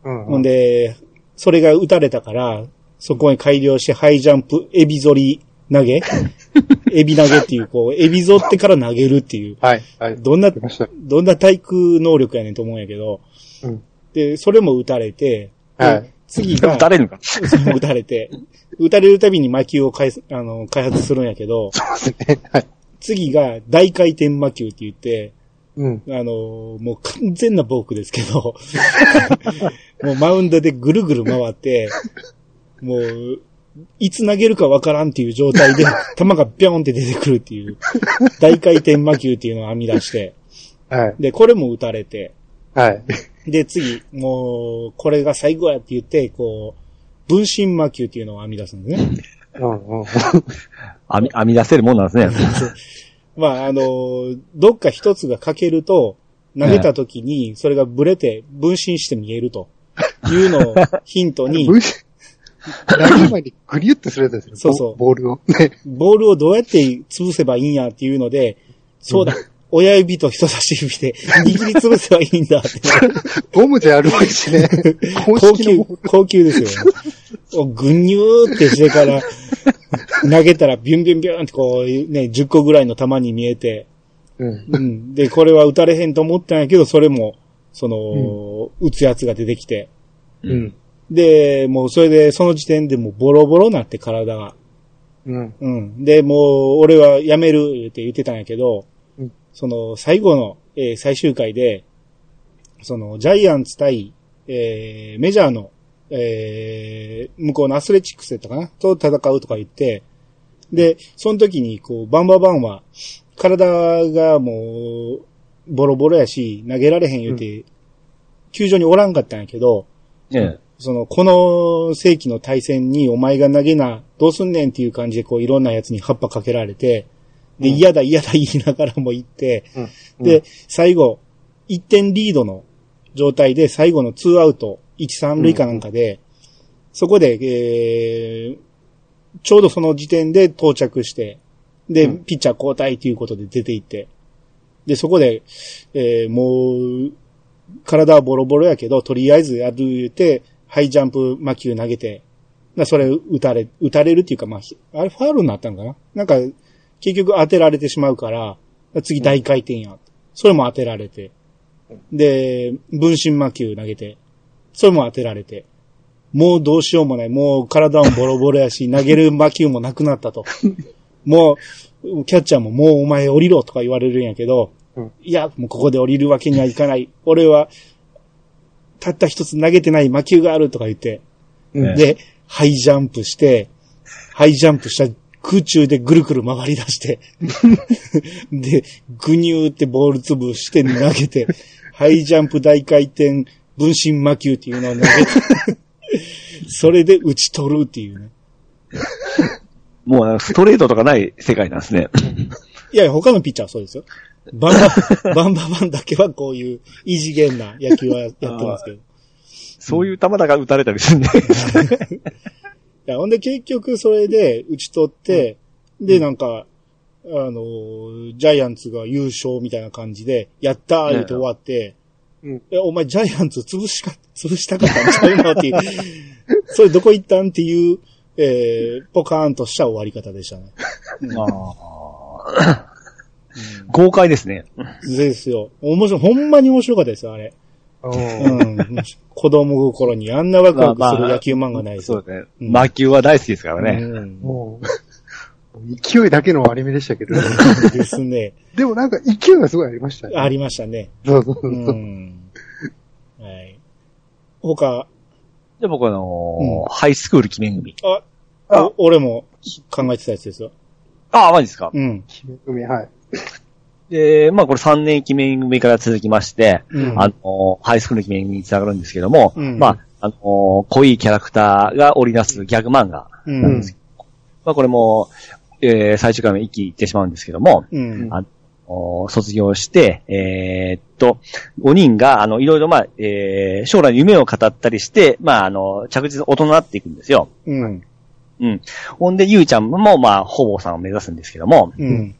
うん。
ほんで、それが打たれたから、そこに改良してハイジャンプ、エビ反り投げ？<laughs> エビ投げっていう、こう、エビ反ってから投げるっていう、
はい。はい。
どんな。どんな体育能力やねんと思うんやけど、
うん。
で、それも打たれて、
はい。
次が、
誰のか？
それも打たれて、打たれるたびに魔球を開すあの開発するんやけど、
そうですね。はい。
次が大回転魔球って言って、
うん。
あの、もう完全なボークですけど、<laughs> もうマウンドでぐるぐる回って、もう、いつ投げるかわからんっていう状態で、<laughs> 球がビョンって出てくるっていう、大回転魔球っていうのを編み出して、
はい。
で、これも打たれて、
はい。
で、次、もう、これが最後やって言って、こう、分身魔球っていうのを編み出すんですね。
うんうん。<laughs>
編み、編み出せるもんなんですね。
まあ、あの、どっか一つが欠けると、投げた時に、それがブレて分身して見えると。いうのをヒントに、<laughs>
投げる前にグリュってするやつですよ。
そうそう
ボボールを。ね。
ボールをどうやって潰せばいいんやっていうので、そうだ、親指と人差し指で握り潰せばいいんだって。<laughs>
ゴムじゃあるまいしね。<laughs> 公
高級高級ですよね。おぐにゅーってしてから、投げたらビュンビュンビュンってこうね、10個ぐらいの球に見えて、
うん。
うん。で、これは打たれへんと思ったんやけど、それも、その、打つやつが出てきて。
うん。
で、もうそれで、その時点でもうボロボロなって体が。
うん。
うん。で、もう、俺は辞めるって言ってたんやけど、
うん
その、最後の、えー最終回で、その、ジャイアンツ対、えーメジャーの、えー向こうのアスレチックスやったかな？と戦うとか言って、で、その時に、こう、バンババンは、体がもう、ボロボロやし、投げられへん言うて、球場におらんかったんやけど、
ね
その、この世紀の対戦にお前が投げな、どうすんねんっていう感じでこういろんなやつに葉っぱかけられて、で、
うん。
嫌だ嫌だ言いながらも行って、
うん。
で、最後、1点リードの状態で最後の2アウト、1、3塁かなんかで、そこで、えー、ちょうどその時点で到着して、で、
うん。
ピッチャー交代ということで出て行って、で、そこで、えーもう、体はボロボロやけど、とりあえずやる言うて、ハイジャンプ魔球投げて、なそれ打たれ、打たれるっていうか、まあ、ひあれファールになったんかな？なんか、結局当てられてしまうから、次大回転や。それも当てられて。で、分身魔球投げて、それも当てられて。もうどうしようもない。もう体もボロボロやし、投げる魔球もなくなったと。もう、キャッチャーももうお前降りろとか言われるんやけど、
うん
いや、もうここで降りるわけにはいかない。俺は、たった一つ投げてない魔球があるとか言って、
うん。
で、ハイジャンプして、ハイジャンプした空中でぐるぐる回り出して、<laughs> で、ぐにゅーってボール潰して投げて、ハイジャンプ大回転分身魔球っていうのを投げて、それで打ち取るっていうね。
もうストレートとかない世界なんですね。
いやいや、他のピッチャーはそうですよ。バンバ、バンババンだけはこういう異次元な野球はやってますけど。い
そういう球だから打たれたりするんで。<laughs>
や、ほんで結局それで打ち取って、で、なんか、あの、ジャイアンツが優勝みたいな感じで、やったー言って終わって、
うん
え、お前ジャイアンツ潰しか、潰したかったんちゃうのっていう、<laughs> それどこ行ったんっていう、えー、ポカーンとした終わり方でしたね。
あー豪快ですね。
ですよ。面白い、ほんまに面白かったですよ、あれ。
う。
うんん。子供心にあんなワクワクする野球漫画ないですよ。
そうですね。
うん
魔球は大好きですからね。
うん
もう、勢いだけのアニメでしたけど、
ですね。
でもなんか勢いがすごいありましたね。
ありましたね。
そうそうそうう。
ん。はい。他、
で、僕あのー
うん
ハイスクール記念組。
あ、
あ
お俺も考えてたやつですよ。
ああ、マジですか。
うん。
決め組、はい。
で、まあこれ3年記念組から続きまして、
うん
あのーハイスクール記念組につながるんですけども、
うん
まあ、あのー濃いキャラクターが織り出すギャグ漫画
う
なん
ん
ですけど、まあこれも、えー、最終回の一気に行ってしまうんですけども、
うん。
あお卒業して、えーっと、5人が、あの、いろいろ、まあ、えー、将来の夢を語ったりして、まあ、あの、着実に大人になっていくんですよ。
うん。
うん。ほんで、ゆうちゃんも、まあ、ほぼさんを目指すんですけども、
うん。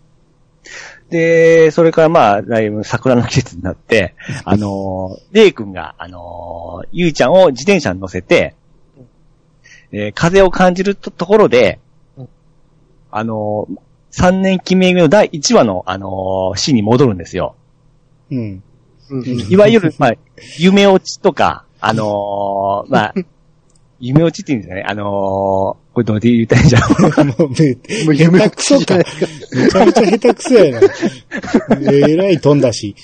で、それからまあ、だいぶ桜の季節になって、<laughs> あのー、レイ君が、あのー、ゆうちゃんを自転車に乗せて、えー風を感じるとところで
うん、
あのー、3年記念組の第1話の、あのー、シーンに戻るんですよ。
うん。
うん
いわゆる、まあ、夢落ちとか、あのー、まあ、<laughs> 夢落ちって言うんですかね。あのー、これどうで言いたいんじゃん。
もうめ、
もう夢
下手くそか。めちゃめちゃ下手くそやな。<laughs> えらい飛んだし。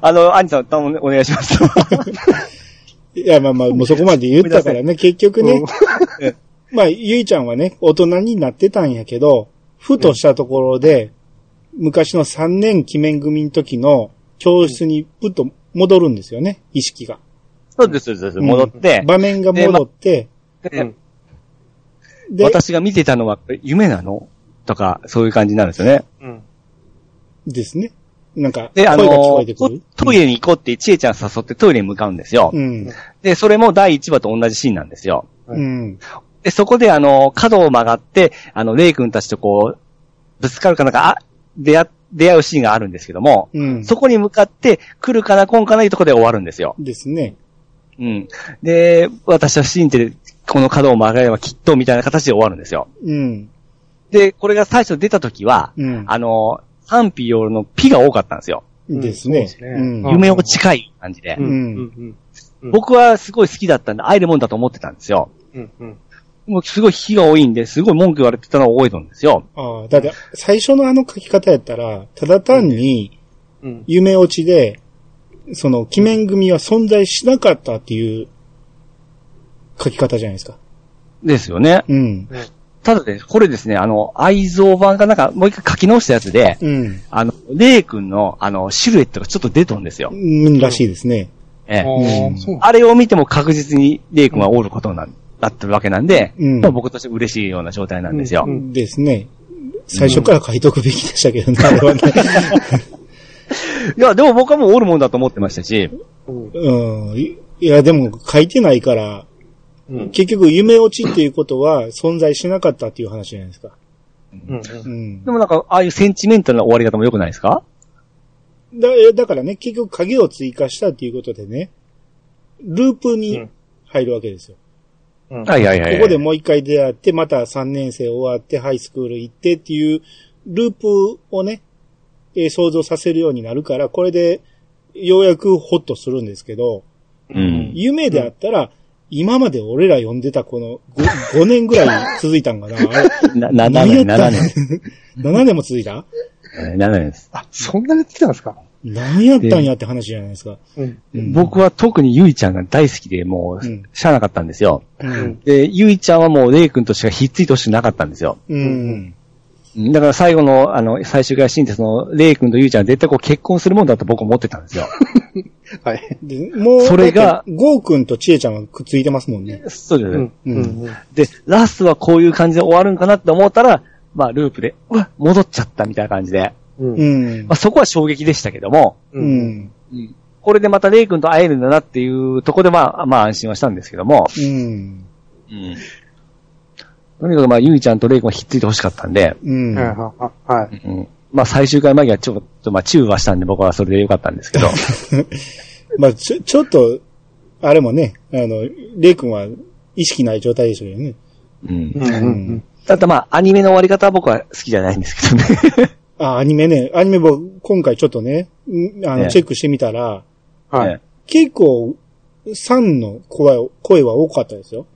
あの、アンジさん、頼むお願いします。
いや、まあまあ、もうそこまで言ったからね、<laughs> 結局ね、まあ、ゆいちゃんはね、大人になってたんやけど、ふとしたところで、昔の3年記念組の時の教室にぷっと戻るんですよね、意識が。
そうです、そうです。戻って
うん、場面が戻って、
で
うん
で、
私が見てたのは夢なの？とか、そういう感じになるんですよね。
うん。
ですね。なんか、
で、あ
声が聞こ
の
えてくる？
トイレに行こうって、ちえちゃん誘ってトイレに向かうんですよ。
うん。
で、それも第1話と同じシーンなんですよ。
うん。
で、そこであの、角を曲がって、あの、レイ君たちとこう、ぶつかるかなんか、あ、出会、出会うシーンがあるんですけども、
うん。
そこに向かって、来るかな、来んかないうところで終わるんですよ。
ですね。
うん。で、私は信じて、この角を曲がればきっと、みたいな形で終わるんですよ。
うん。
で、これが最初出た時は、
うん。
あの、賛否両論のピが多かったんですよ。
ですね。
そうですね
うん
あ
夢を近い感じで。
うん。
ん
うん。うん。
僕はすごい好きだったんで、会えるもんだと思ってたんですよ。
うん。うん。
もうすごい火が多いんで、すごい文句言われてたのを覚えてるんですよ。
ああ、だって、最初のあの書き方やったら、ただ単に
うん。
夢落ちで、その、鬼面組は存在しなかったっていう書き方じゃないですか。
ですよね。
うん。
ただね、これですね、あの、愛蔵版がなんかもう一回書き直したやつで、
うん。
あの、レイ君の、あの、シルエットがちょっと出とんですよ。
うん、らしいですね。
ええ。
あ
れを見ても確実にレイ君はおることにななってるわけなんで、
うん
まあ僕として嬉しいような状態なんですよ。
うん
ですね。最初から書いとくべきでしたけどね、あれはね。<laughs>
いや、でも僕はもうおるもんだと思ってましたし、
うん。
うん。いいや、でも書いてないから、
うん。
結局夢落ちっていうことは存在しなかったっていう話じゃないですか。
うん。
うん
で。もなんか、ああいうセンチメンタルな終わり方も良くないですか？
だえだからね、結局影を追加したっていうことでね、ループに入るわけですよ。
うん。
はいはいはい。
ここでもう一回出会って、また3年生終わって、ハイスクール行ってっていう、ループをね、えー想像させるようになるから、これで、ようやくホッとするんですけど、
うん。
夢であったら、今まで俺ら読んでたこの 5, 5年ぐらい続いたんかなあれ <laughs>
な、7年、
何やった
7年。<laughs>
7年も続いた？
えー7年です。
あ、そんなにやってたんですか？
何やったんやって話じゃないですか。
うん。
うん
僕は特にゆいちゃんが大好きで、もう、
うん
しゃあなかったんですよ。
うん。
で、ゆいちゃんはもうレイ君としかひっついてほしくなかったんですよ。
うん。
うんだから最後の、あの、最終回シーンでその、レイ君とゆいちゃんは絶対こう結婚するもんだと僕思ってたんですよ。<laughs>
はい。
でもう、
それが
ゴーくんとちえちゃんはくっついてますもんね。
そうですね。
うん。うん。
で、ラストはこういう感じで終わるんかなって思ったら、まあ、ループで、うわ、戻っちゃったみたいな感じで、
うん。
まあ、。そこは衝撃でしたけども、
う
うん。
ん。
これでまたレイ君と会えるんだなっていうところで、まあ、まあ安心はしたんですけども、
うん。
うん。とにかくまあ、ゆいちゃんとレイ君はひっついて欲しかったんで、
うん。
はいはいはい。
うん。まあ、最終回前にはちょっと、まあ、チューはしたんで僕はそれでよかったんですけど、<laughs>
まあ、ちょ、ちょっと、あれもね、あの、レイ君は意識ない状態でしょうよね。
うん。
うんうんうん。
ただまあ、アニメの終わり方は僕は好きじゃないんですけどね。<laughs>
あ、アニメね。アニメ僕、今回ちょっとね、んあの、
ね
チェックしてみたら、
はい。
結構、サンの声は、声は多かったですよ。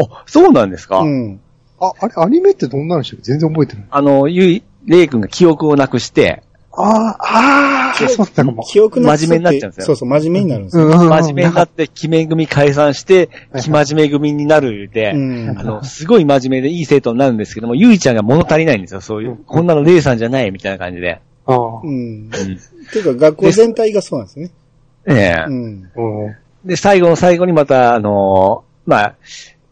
あ、そうなんですか、
うん。
あ、あれ、アニメってどんなんでしたっけ？全然覚えてない。
あの、ゆい、レイ君が記憶をなくして、
ああ、ああ、そうだったかも。
記憶なくすって
真面目になっちゃうんですよ
そうそう、真面目になるんですよ。
うん
真面目になって、決め組解散して
はい、
生真面目組になるで、
うん
あの、すごい真面目でいい生徒になるんですけども、ゆいちゃんが物足りないんですよ、そういう。こんなのレイさんじゃない、みたいな感じで。
ああ。
うん。
うん。
ていうか、学校全体がそうなんですね。
ええ
うん。
うん。
で、最後の最後にまた、あのーまあ、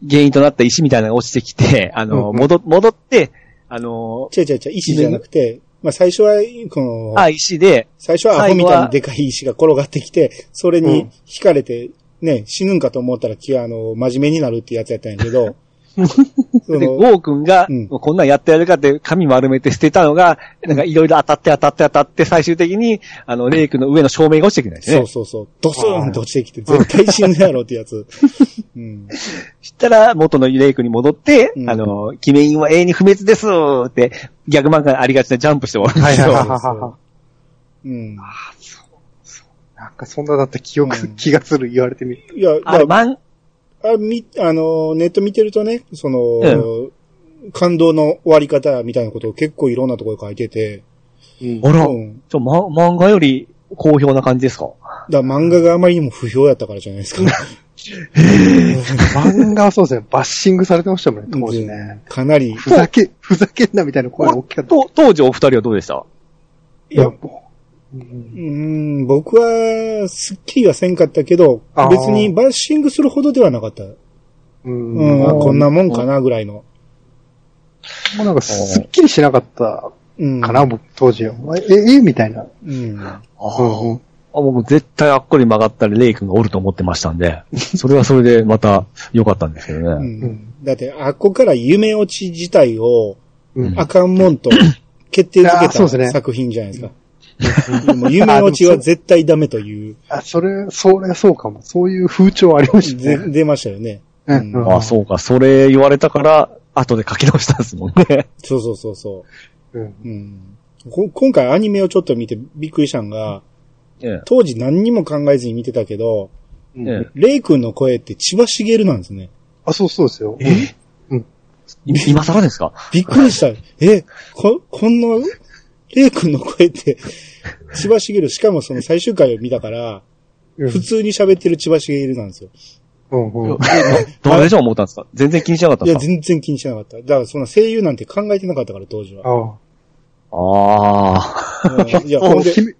原因となった石みたいなのが落ちてきて、あのー
うんうん。
戻、戻って、あの
違う違う違う、石じゃなくて、まあ最初は、この
ー、あ、石で、
最初はアホみたいにでかい石が転がってきて、それに惹かれて、ね、死ぬんかと思ったら、きあの、真面目になるってやつやったんやけど、そ <laughs>
で、
の
ゴー君が、
うん
こんなんやってやるかって髪丸めて捨てたのが、なんかいろいろ当たって当たって当たって、最終的に、あの、レイ君の上の照明が落ちてくるんですね。
そうそうそう、ドスーンと落ちてきて、絶対死ぬやろってやつ。<laughs> うん。
したら、元のレイ君に戻って、
うん
あの、キメインは永遠に不滅ですって、逆漫画にありがちなジャンプして終わるんですよ。
はいはい
そう
はいは
うん。
い。なんかそんなだった記憶、
うん
気がする言われてみる。
いや、
あれ、
まあ、
漫、
あみ、あの、ネット見てるとね、その、
う
感動の終わり方みたいなことを結構いろんなところに書いてて、
うん
あら、
うん。
ちょ、ま、漫画より好評な感じですか？
だから漫画があまりにも不評やったからじゃないですか。<laughs>
漫画はそうですね。バッシングされてましたもんね、当時ね。
かなり、
ふざけ、ふざけんなみたいな声が大きかった。
と当時お二人はどうでした？
いや、
もうう
うんん、僕は、すっきりはせんかったけど別にバッシングするほどではなかった。
うん。
うん、
も
こんなもんかなぐらいの。
うなんかすっきりしなかった
うん。
かな、僕当時は。え、え、みたいな。
うん。
あ。あ、僕絶対あっこに曲がったらレイ君がおると思ってましたんで、<laughs> それはそれでまた良かったんですけど
う
ね。
ん。だって、あっこから夢落ち自体を、
うん
あかんもんと決定づけ
あーそうですね
た作品じゃないですか。夢落ちは絶対ダメという、<laughs>
あ、それ、それそうかも。そういう風潮ありましたね。
ぜ出ましたよね。
うんうん
あ、そうか、それ言われたから、後で書き直したんですもんね。
そうそうそうそ
うん
う。うん。こ今回アニメをちょっと見てびっくりしたんが、
え
当時何にも考えずに見てたけど、
うん
え
レイ君の声って千葉茂なんですね。
あ、そうそうですよ。
え今更ですか？
びっくりした。え、こ、こんな、レイ君の声って、千葉茂しかもその最終回を見たから、
うん
普通に喋ってる千葉茂なんですよ。
うんうん。
どれじゃ思ったんですか？全然気にしなかったん
いや、
ですか？
全然気にしなかった。だからそんな声優なんて考えてなかったから、当時は。
あ
ああ。
うんいや、<laughs>
あ。
ほんで、
君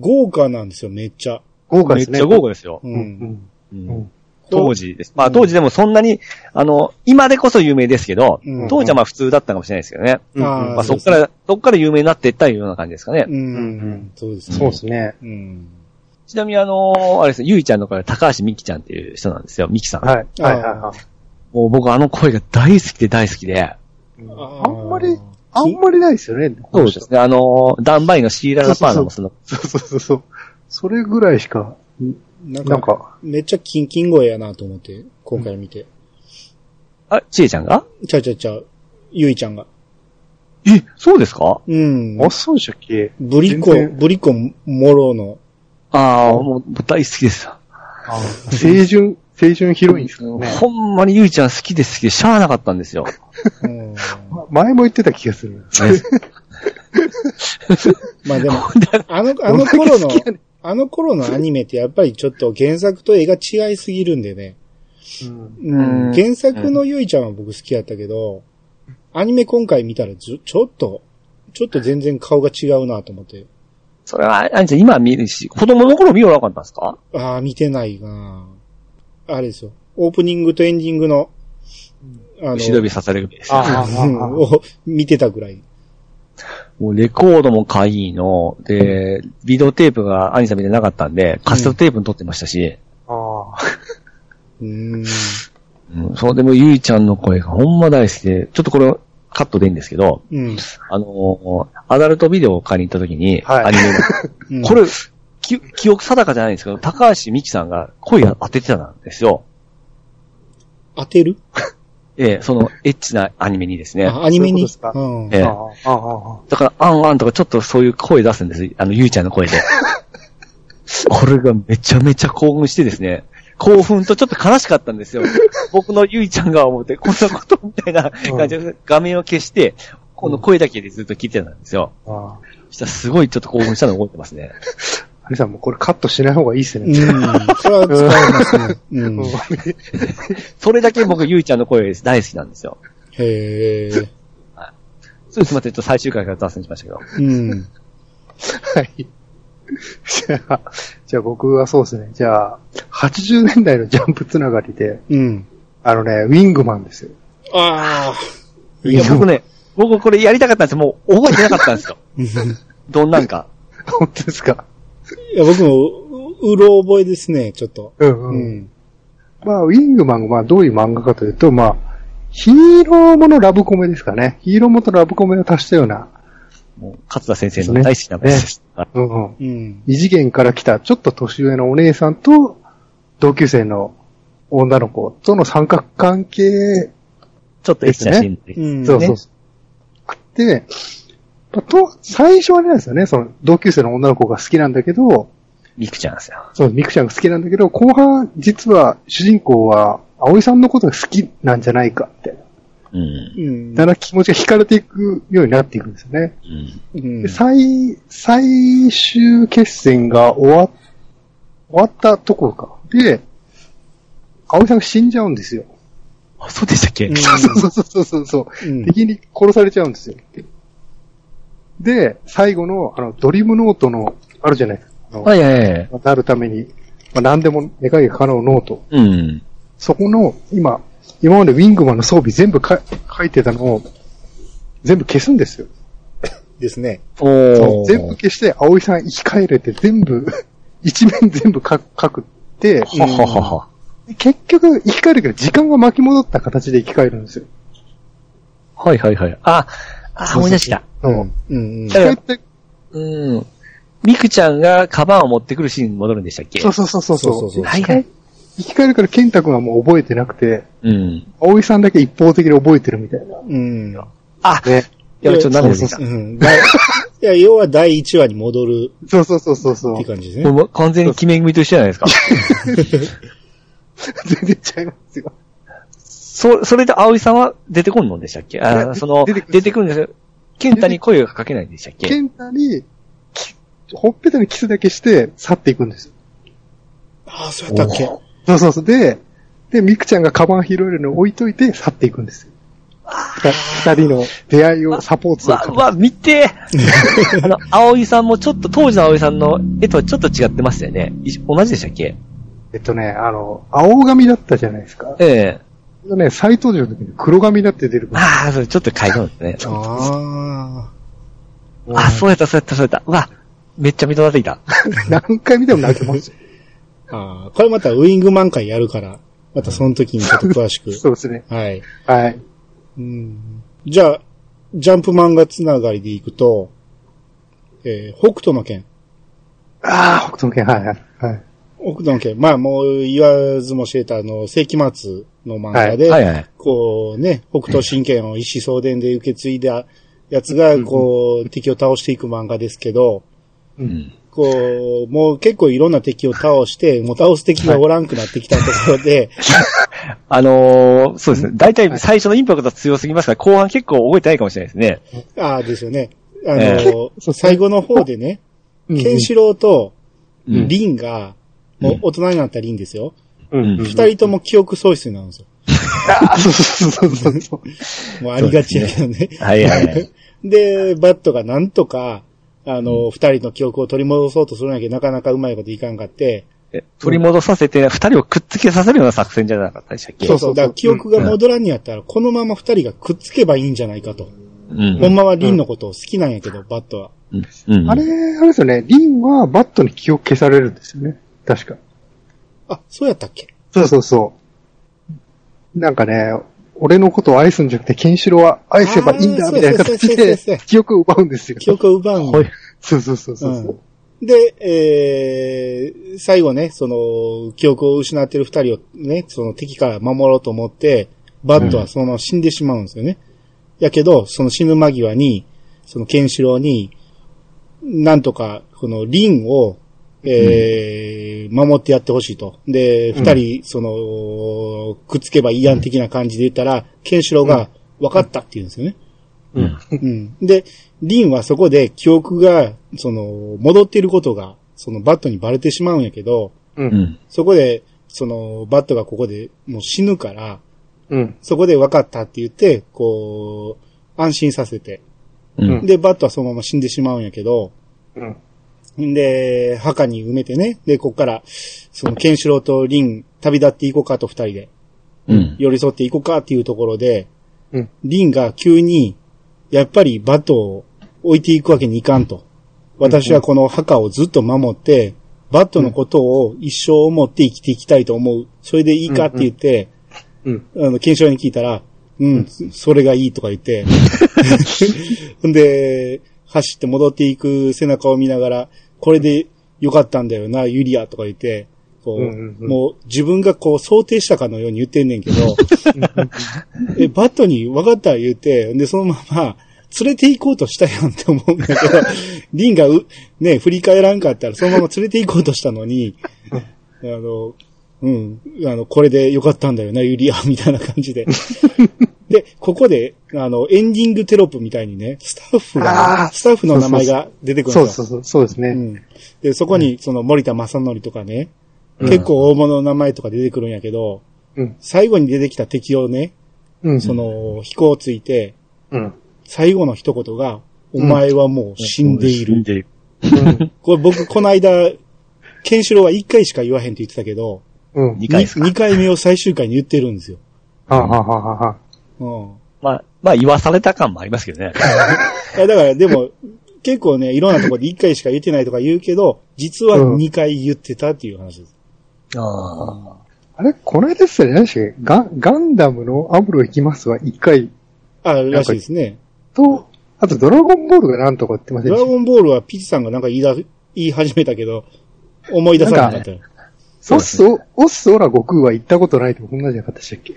豪華なんですよ、めっちゃ。
めっち
豪華ですね。
ゃ豪華ですよ。
う。
うんん。
うん
うん
当時です。まあ当時でもそんなに、あの、今でこそ有名ですけど、
うん
当時はまあ普通だったかもしれないですけどね。まあそっから、そっから有名になっていったような感じですかね。
うん。
うん
そうですね。
そうですね。
うん。
ちなみにあの、あれですね、ゆいちゃんの声は高橋美希ちゃんっていう人なんですよ、美希さん。
はい。はいはいは
もう僕あの声が大好きで大好きで。
い。
あ
あんまり、あんまりないですよね。
そうですね、あの、ダンバイのシーララパーナもその、
そうそうそうそう。それぐらいしか、
なん
なん
か、
か、
めっちゃキンキン声やなと思って、今回見て。
あ、ちえちゃんが？
ちゃうちゃうちゃう、ゆいちゃんが。
え、そうですか？
うん。
あ、そうでしたっけ？
ブリコ、ブリコモロの、
ああ、もう大好きです。
清純、清純ヒロインですよね。
ほんまにゆいちゃん好きで好きでしゃあなかったんですよ。
うん、<laughs>
前も言ってた気がする。
まあでも、あの、あの頃の、あの頃のアニメってやっぱりちょっと原作と絵が違いすぎるんでね。
うん
うん
うん
原作のゆいちゃんは僕好きやったけど、アニメ今回見たらちょちょっと、ちょっと全然顔が違うなと思って。
それは、あんちゃん今見るし、子供の頃見よなかったんですか？
ああ、見てないなあれですよ。オープニングとエンディングの、あの、
後ろ指刺されるですよ。
ああ
うんを見てたぐらい。
もうレコードも買いの、で、ビデオテープが兄さん見てなかったんで、カセットテープに撮ってましたし、
ああ。<laughs>
うーん。
うん、そうでもゆいちゃんの声がほんま大好きで、ちょっとこれカットでいいんですけど、
うん。
あのーアダルトビデオを買いに行った時に、
はい
アニメ <laughs> これ、き記憶定かじゃないんですけど、高橋美紀さんが声当ててたんですよ。
当てる？
ええ、そのエッチなアニメにですね。
あアニメに？
そういう
ん
ええ
ああ、ああ、
だから、あんあんとかちょっとそういう声出すんです。あの、ゆいちゃんの声で。<laughs> これがめちゃめちゃ興奮してですね。興奮とちょっと悲しかったんですよ。僕のゆいちゃんが思って、こんなことみたいな感じで、画面を消して、この声だけでずっと聞いてたんですよ。
ああ。
そしたらすごいちょっと興奮したのを覚えてますね。<laughs>
アリさんもうこれカットしない方がいいっす
うん。
ね。
それは使えますね。<laughs> うん。
うん
それだけ僕ゆいちゃんの声大好きなんですよ。
へえ。
そうでまっと最終回から脱線しましたけど。
うん。
はい。じゃあ、じゃあ僕はそうですね。じゃあ、80年代のジャンプつながりで、
うん。
あのね、ウィングマンですよ。
ああ。
いや、僕ね、僕これやりたかったんですよ。もう覚えてなかったんですよ。<laughs> どんなんか。<laughs>
本当ですか？
いや、僕も、ううろ覚えですね、ちょっと。
うん
う
うん。
ん。
まあ、ウィングマンがまあどういう漫画かというと、まあ、ヒーローものラブコメですかね。ヒーローもとラブコメを足したような、
もう、勝田先生の大好きな声です。はい
うんうん。
うん。
異次元から来たちょっと年上のお姉さんと、同級生の女の子との三角関係、
ちょっとエッチなシーンで。
うん。
そうそうそう。あって、まあと、最初はねなんですよね、その同級生の女の子が好きなんだけど、
ミクちゃんですよ。
そう、ミクちゃんが好きなんだけど、後半、実は主人公は、葵さんのことが好きなんじゃないかって、
うん。
うん。
だから気持ちが惹かれていくようになっていくんですよね。
うん。
うん
で、最、最終決戦が終わ、終わったところか。で、葵さんが死んじゃうんですよ。
あ、そうでしたっけ、
うん <laughs>
そうそうそうそうそう。
うん
敵に殺されちゃうんですよ。で、最後の、あの、ドリームノートの、あるじゃないですか。
はいはいはい。
なるために、まあ、何でも願いが叶うノート。
うん。
そこの、今、今までウィングマンの装備全部か書いてたのを、全部消すんですよ。
ですね。
お
全部消して、葵さん生き返れて全部、<laughs> 一面全部書く書くって、
はははは。
結局生き返るけど時間が巻き戻った形で生き返るんですよ。
はいはいはい。あ、あ、思い出した。
そう
うん。うん。
生き返って、
うん。ミクちゃんがカバンを持ってくるシーンに戻るんでしたっけ？
そうそうそうそう。
そうそう
はいはい。
生き返るからケンタ君はもう覚えてなくて、
うん。
葵さんだけ一方的に覚えてるみたいな。
うん。
あ、
ね。
いや、ちょっと涙出てきた。
うん。だ <laughs> いいや、要は第1話に戻る
そうそうそうそうそう
って。感じですね。
もう完全に決め組と一緒じゃないですか。<laughs>
全然ちゃいますよ。
そ、それで葵さんは出てこんのでしたっけ？あその、
出てくる
出てくるんですよ。ケンタに声がかけないんでしたっけ？
ケンタに、きほっぺたにキスだけして去っていくんですよ。
ああ、そうやったっけ？
そうそうそう。で、で、ミクちゃんがカバン拾えるのを置いといて去っていくんですよ。二二人の出会いをサポートする
わ、わ、見て <laughs> あの、葵さんもちょっと、当時の葵さんの絵とはちょっと違ってましたよね。い同じでしたっけ？
えっとね、あの、青髪だったじゃないですか。
ええ
ね、再登場の時に黒髪になって出るから。
ああ、それちょっと変えたんですね。
あ
あ、そうやった、そうやった、そうやった。うわ、めっちゃ見となっていた。<laughs>
何回見ても泣けます。<laughs>
ああ。これまたウィングマン会やるから、またその時にちょっと詳しく。<laughs>
そうですね。
はい。
はい。
うん。じゃあ、ジャンプ漫画つながりでいくと、えー、北斗の剣。
ああ、北斗の剣、はいはい。はい。
北斗の剣。まあもう言わずも知れたあの、世紀末の漫画で、
はいはい。
こうね、北斗神拳を一子相伝で受け継いだやつが、こう、敵を倒していく漫画ですけど、
うん。
こう、もう結構いろんな敵を倒して、もう倒す敵がおらんくなってきたところで、<laughs>
あのー、そうですね。大体最初のインパクトが強すぎますから、後半結構覚えてないかもしれないですね。
ああですよね。あの、
え
そう
最後の方でね、
うん
ケンシロウと
うん
リンが、もう大人になったリンですよ。
うん。
二、人とも記憶喪失になるんですよ。
あそうそうそうそうそう。<laughs>
もうありがちやけどね。
はいはいはい。<laughs>
で、バットがなんとか、あの、二、人の記憶を取り戻そうとするんやけど、なかなかうまいこといかんかって、
え取り戻させて、二人をくっつけさせるような作戦じゃなかったでしたっけ？
そうそう、だから記憶が戻らんにやったら、このまま二人がくっつけばいいんじゃないかと。
うん。
ほんまはリンのことを好きなんやけど、バットは。
うん。うん。
あれ、あれですよね。リンはバットに気を消されるんですよね。確か。
あ、そうやったっけ？
そうそうそう。なんかね、俺のことを愛すんじゃなくて、ケンシロウは愛せばいいんだ、みたいな形で記憶を奪うんですよ。
記憶を奪うん
はい
そうそうそうそう。
で、えー、最後ね、その、記憶を失ってる二人をね、その敵から守ろうと思って、バットはそのまま死んでしまうんですよね。やけど、その死ぬ間際に、そのケンシロウに、なんとか、このリンを、えー守ってやってほしいと。で、
うん
二人、その、くっつけばいいやん的な感じで言ったら、ケンシロウが、分かったって言うんですよね。
うん。
うん。で、リンはそこで記憶が、その、戻っていることが、そのバットにバレてしまうんやけど、
う。
うんん。
そこで、その、バットがここでもう死ぬから、
うん。
そこで分かったって言って、こう、安心させて。
うん。
で、バットはそのまま死んでしまうんやけど、
うん。
んで、墓に埋めてね。で、こっから、その、ケンシロウとリン、旅立っていこうかと二人で、
うん。
寄り添っていこうかっていうところで、
うん。
リンが急に、やっぱりバットを置いていくわけにいかんと。私はこの墓をずっと守って、バットのことを一生思って生きていきたいと思う。それでいいかって言って、
うん。
あの、ケンシロウに聞いたら、うん、それがいいとか言って、ん <laughs> で、走って戻っていく背中を見ながら、これでよかったんだよな、ユリアとか言って、こう、
うんうんうん
もう自分がこう想定したかのように言ってんねんけど、<laughs> え、バットに分かった言って、で、そのまま、連れて行こうとしたやんって思うんだけど、<laughs> リンがう、ね、振り返らんかったら、そのまま連れて行こうとしたのに、あの、うん、あの、これでよかったんだよな、ユリア、みたいな感じで。で、ここで、あの、エンディングテロップみたいにね、スタッフがスタッフの名前が出てくるんですよ。
そうそうそう、そうですね。
うん。で、そこに、その、森田正則とかね、
うん
結構大物の名前とか出てくるんやけど、
うん。
最後に出てきた敵をね、
うん。
その、飛行ついて、
うん。
最後の一言が、お前はもう死んでいる。
死んでいる。
うん。<laughs>
これ僕、この間、ケンシロウは一回しか言わへんって言ってたけど、
うん。
二回ですか？
二回目を最終回に言ってるんですよ。
はあはあはあはあ。
うん。
まあ、まあ言わされた感もありますけどね。<laughs>
いやだから、でも、結構ね、いろんなところで一回しか言ってないとか言うけど、実は二回言ってたっていう話です。
あ
あれ？この間ですよね、何でしたっけガン、ガンダムのアムロ行きますは一回
あ、らしいですね。
と、あとドラゴンボールがなんとか言ってませんでした？
ドラゴンボールはピチさんがなんか言いだ、言い始めたけど、思い出さなかったよ。
オッス、オッスオラ悟空は行ったことないってこんなじゃなかったでしたっけ？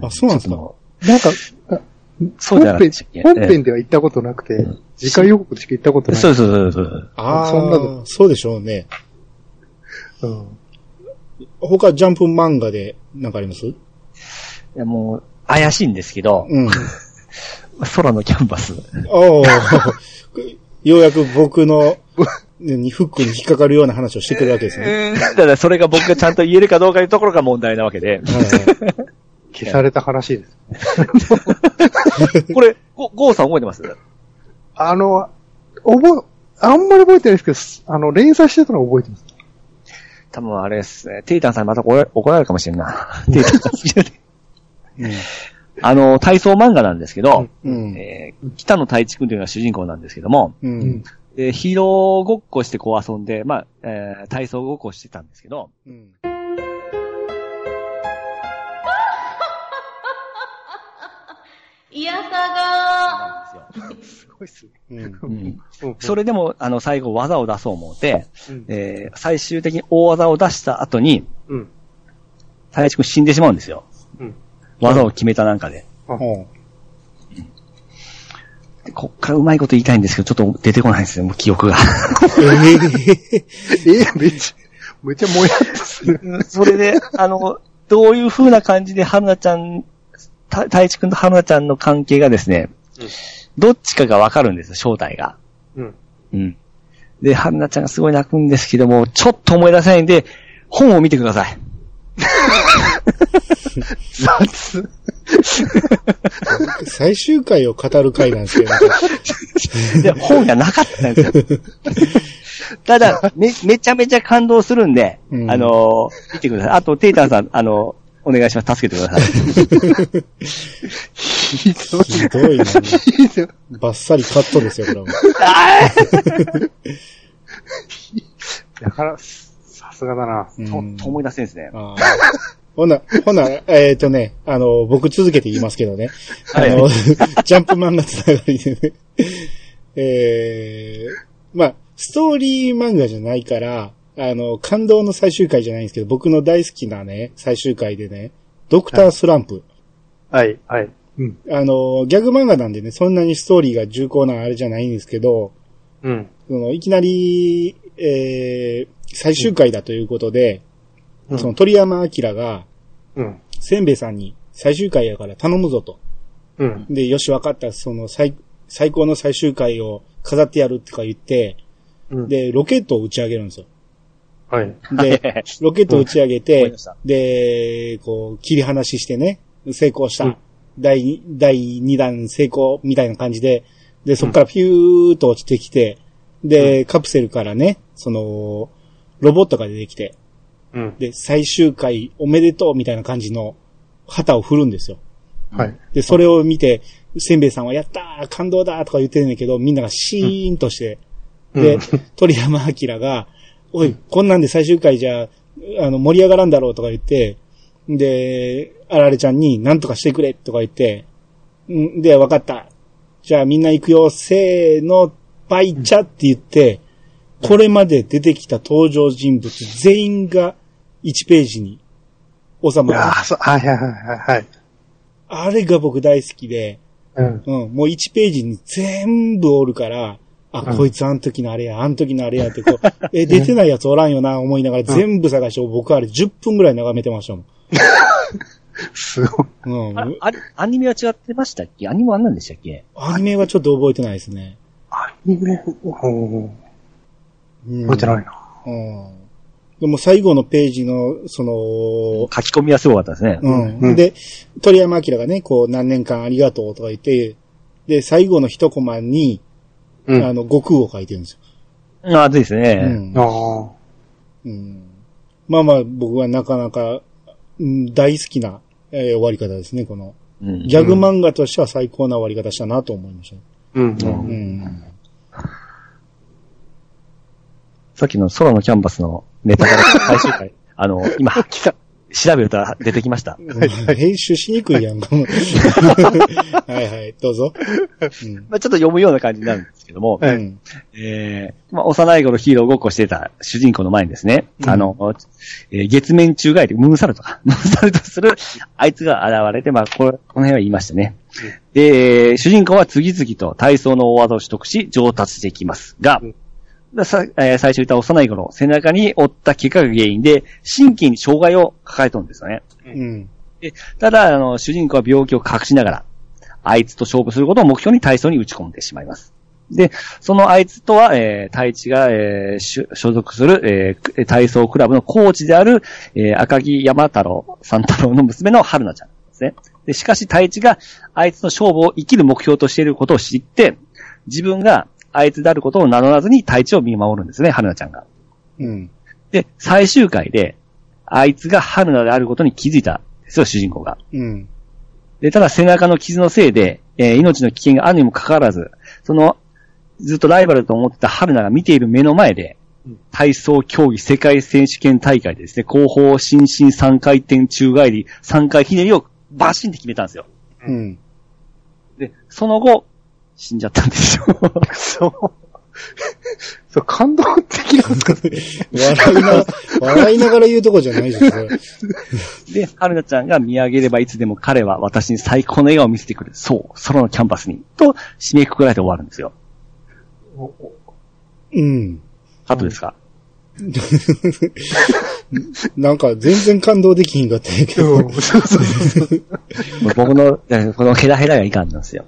あ、そうなんですか
なんか、あ
そうじゃなかったでしたっけ
本編では行ったことなくて、次回予告でしか行ったことない。
そうそうそうそう。
ああ、
そんなの
そうでしょうね。
うん。
他ジャンプ漫画でなんかあります？
いやもう、怪しいんですけど、
うん。<laughs>
空のキャンバス。
おー <laughs> ようやく僕の、にフックに引っかかるような話をしてくるわけですね。
た <laughs> だそれが僕がちゃんと言えるかどうかというところが問題なわけで。
はいはい
消された話です。<laughs>
これ、ゴゴーさん覚えてます？
あの、覚え、あんまり覚えてないですけど、あの、連載してたのは覚えてます。
多分あれですね。テイタンさんにまた怒ら怒られるかもしれんな。テイタンさん好きであの、体操漫画なんですけど、
うん。
えー北野太一くんというのが主人公なんですけども、
う。
うん
ーローごっこしてこう遊んで、まあ、えー体操ごっこしてたんですけど、
うん。
いやさ
なんで
すごいっすね。
うん。
うん
うん
それでも、あの、最後技を出そう思って、
うん
えー最終的に大技を出した後に、
うん。
太一くん死んでしまうんですよ。
うん。
技を決めたなんかで。
ほ
でこっからうまいこと言いたいんですけど、ちょっと出てこないんですよ、もう記憶が。
うえ <laughs> え
えめっちゃ、めっちゃもやっとする。
それで、あの、どういう風な感じで春菜ちゃん、た太一くんと春菜ちゃんの関係がですね、
うん
どっちかがわかるんですよ、正体が。
うん。
うん。で、春菜ちゃんがすごい泣くんですけども、ちょっと思い出せないんで、本を見てください。
雑。
最終回を語る回なんですけど、
で、本がなかったんですよ。<laughs> ただ、め、めちゃめちゃ感動するんで、
うん
あのー見てください。あと、テイタンさん、あのお願いします。助けてください。
ひどい。
ひどいな。
ひどい。
バッサリカットですよ、これは。
だから、さすがだな。
うん
と、と思い出せんですね。
あほな、ほな、えっ、とね、あの、僕続けて言いますけどね。あの、<laughs> ジャンプ漫画つながりでね。えー、まあ、ストーリー漫画じゃないから、あの、感動の最終回じゃないんですけど、僕の大好きなね、最終回でね、ドクタースランプ。
はい、はい。うん。
あの、ギャグ漫画なんでね、そんなにストーリーが重厚なあれじゃないんですけど、
うん。
そのいきなり、えー、最終回だということで、
うん
その鳥山明が、
うん。
せんべいさんに最終回やから頼むぞと。
うん。
で、よし、わかった、その最、最高の最終回を飾ってやるとか言って、
うん。
で、ロケットを打ち上げるんですよ。
はい。
で、<laughs> ロケットを打ち上げて
ました、
で、こう、切り離ししてね、成功した。
うん
第二、第2弾成功みたいな感じで、で、そこからピューっと落ちてきて、で、カプセルからね、その、ロボットが出てきて、
うん。
で、最終回おめでとうみたいな感じの旗を振るんですよ。
はい。
で、それを見て、せんべいさんはやったー感動だーとか言ってるんだけど、みんながシーンとして、で
うん、
鳥山明が、おい、こんなんで最終回じゃ、あの、盛り上がらんだろうとか言って、で、あられちゃんに何とかしてくれとか言って、んで、わかった。じゃあみんな行くよ、せーの、バイチャって言って、これまで出てきた登場人物全員が1ページに収まる。
ああ、そう、はいはいはいはいはい。
あれが僕大好きで、
うん。
うん、もう1ページに全部おるから、あ、
うん
こいつあの時のあれや、あの時のあれやってこう、<laughs> え、出てないやつおらんよな、思いながら全部探して、僕あれ10分ぐらい眺めてましたも <laughs>
すごい。
ん。うん。
ああれアニメは違ってましたっけ？アニメは何でしたっけ？
アニメはちょっと覚えてないですね。
アニメ、うん。
うん
覚えてないな。
うん。でも最後のページの、その、
書き込みはすごかったですね。
うん。
うん
で、鳥山明がね、こう、何年間ありがとうとか言って、で、最後の一コマに、
うん。
あの、悟空を書いてるんですよ。
ああ、ですね。
うん
あ
うんまあまあ、僕はなかなか、うん大好きな、えー終わり方ですね、この。
うん
ギャグ漫画としては最高な終わり方したなと思いました。
あ。うん。
う
うん。
ん。
さっきの空のキャンバスのネタから最終回、<laughs> あの、今、聞か調べると出てきました。<laughs>
編集しにくいやん。か。<laughs> はいはい、どうぞ。うん。
まあ、ちょっと読むような感じになるんですけども、
は
えーまあ、幼い頃ヒーローごっこしてた主人公の前にですね、
うん。
あの、えー月面中外でムーンサルトか、<laughs> ムーンサルトするあいつが現れて、まあ、これ、この辺は言いましたね。で、主人公は次々と体操の大技を取得し、上達していきます。が、
うん。
ださえー最初言った幼い頃、背中に負った怪我が原因で、神経に障害を抱えとるんですよね。
うん。
ただ、あの、主人公は病気を隠しながら、あいつと勝負することを目標に体操に打ち込んでしまいます。で、そのあいつとは、えー、太一が、えーし所属する、えーく体操クラブのコーチである、えー赤木山太郎、三太郎の娘の春菜ちゃんですね。で、しかし太一が、あいつの勝負を生きる目標としていることを知って、自分があいつであることを名乗らずに太一を見守るんですね、春菜ちゃんが。
うん。
で、最終回で、あいつが春菜であることに気づいたんですよ、主人公が。
うん。
で、ただ背中の傷のせいで、えー命の危険があるにもかかわらず、その、ずっとライバルと思ってた春菜が見ている目の前で、体操競技世界選手権大会でですね、後方伸身3回転宙返り、3回ひねりをバシンって決めたんですよ。
うん。
で、その後、死んじゃったんですよ。
そう。そう、感動的なんですか
笑いな、笑いながら言うとこじゃないですよ、これ。
で、春菜ちゃんが見上げればいつでも彼は私に最高の笑顔を見せてくる。そう、空のキャンバスに。と、締めくくられて終わるんですよ。
うん。
カットですか、<laughs> <laughs>
なんか全然感動できひんかったんやけど。
そうそうそう。<laughs>
僕の、えこのヘラヘラがいかんなんですよ。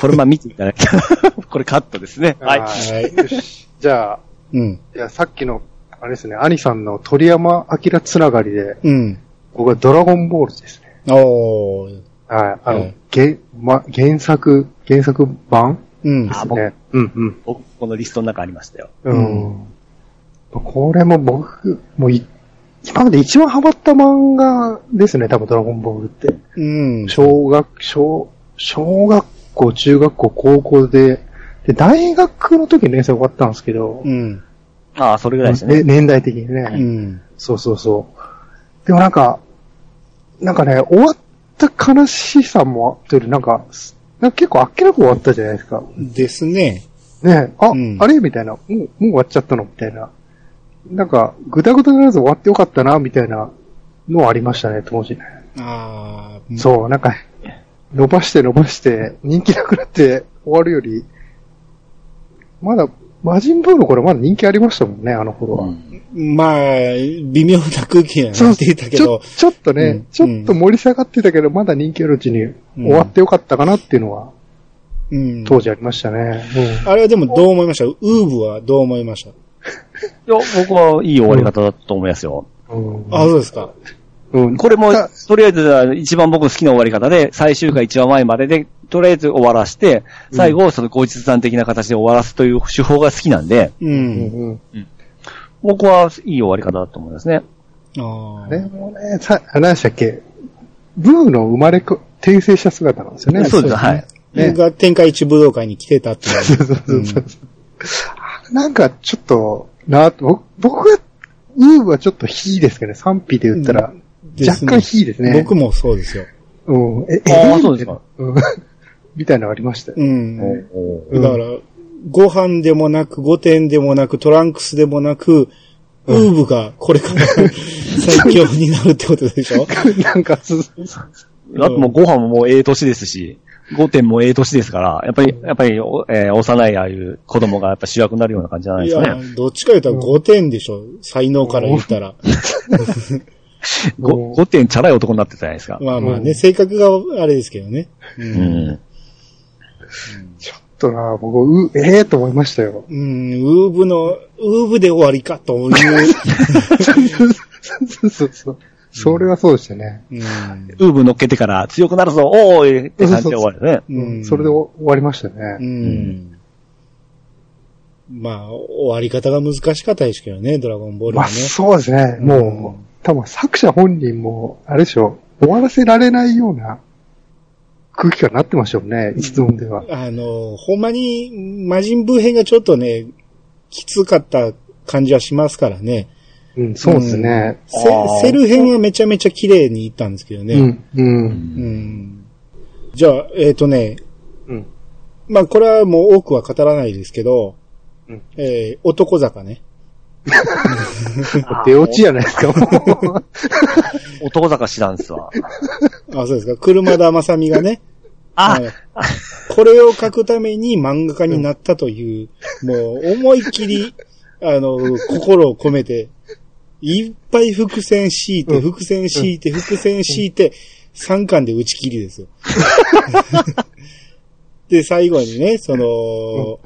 これまあ見ていただきたい。<laughs> これカットですね。はい。
はい。
よし。じゃあ、
うん。
いや、さっきの、あれですね、兄さんの鳥山明つながりで、
うん。
僕はドラゴンボールですね。
おー。
はい。あの、
はい
げま、原作、原作版？
うん
で。す
あ僕
ね。うんうん。
僕、このリストの中ありましたよ。
うん。これも僕、もうい、今まで一番ハマった漫画ですね、多分ドラゴンボールって。
うん。
小学、小、小学校、中学校、高校で、で、大学の時に連載終わったんですけど、
うん。
ああ、それぐらいでしたね。
ね年代的にね、
うん。
そうそうそう。でもなんか、なんかね、終わった悲しさもあってる、なんか、なんか結構あっけなく終わったじゃないですか。
ですね。
ねあ、
うん
あれ？みたいな。もう、もう終わっちゃったの？みたいな。なんか、ぐだぐだならず終わってよかったな、みたいなのはありましたね、当時ね。
ああ、
そう、なんか、伸ばして伸ばして、人気なくなって終わるより、まだ、魔人ブーの頃まだ人気ありましたもんね、あの頃は。
まあ、微妙な空気にはなっていたけど
ちょ、ちょっとね、
うん
ちょっと盛り下がってたけど、まだ人気あるうちに終わってよかったかなっていうのは、
うん。
当時ありましたね。
あれはでもどう思いました？ウーブはどう思いました？
いや、僕はいい終わり方だと思いますよ。
うん。うん
あ、そうですか。
うん
これも
た、
とりあえず一番僕好きな終わり方で、最終回一話前までで、とりあえず終わらして、最後、その後日談的な形で終わらすという手法が好きなんで、
う。
うんん
僕はいい終わり方だと思いますね。
ああ。
でもね、さ、何でしたっけ？ブーの生まれこ、転生した姿なんですよね。
そうです、はい。
ね
が天下一武道会に来てたっていう。
そうそうそうそう。なんかちょっと、な僕僕は、ウーブはちょっとヒーですけどね、賛否で言ったら、若干ヒーですね。
僕もそうですよ。
うん。え、え
そうですか。
うん <laughs> みたいなのありましたよ。
うん。
うん
だから、ご飯でもなく、御殿でもなく、トランクスでもなく、ウーブがこれから <laughs> 最強になるってことでしょ？
なんかす、
あともうご飯ももうええ年ですし、5点もええ年ですから、やっぱり、やっぱり、おえー幼いああいう子供がやっぱ主役になるような感じじゃない
いや
ですかね。、
どっちか言ったら5点でしょ才能から言ったら。<laughs>
5, 点チャラい男になってたじゃないですか。
まあまあね、
うん
性格があれですけどね。う。
うんん。
ちょっとな、僕、う、ええと思いましたよ。
うん、ウーブの、ウーブで終わりかという。<laughs>
そうそうそう。それはそうでしたね。
うん。
ウーブ乗っけてから強くなるぞ、おーいって感じで終わるね。
うん
それで終わりました
う
ね。
ん。まあ、終わり方が難しかったですけどね、ドラゴンボール
まあ、
はね。
そうですね。もう、多分作者本人も、あれでしょ、終わらせられないような空気感になってましたよね、質問では。
あの、ほんまに、魔人ブー編がちょっとね、きつかった感じはしますからね。
うん、そうですね。
セ
あー
セル編はめちゃめちゃ綺麗にいったんですけどね。
うん、う。
うんん。じゃあ、えっ、とね、
うん。
まあこれはもう多くは語らないですけど、
うん
えー男坂ね。
出落ちじゃないですか。<laughs>
男坂知らんすわ。
あ、そうですか。車田正美がね。
あ
はいこれを書くために漫画家になったという、もう思いっきり、あの、心を込めて、いっぱい伏線敷いて、
うん
伏線敷いて、伏線敷いて、3巻で打ち切りですよ。<laughs> で、最後にね、その、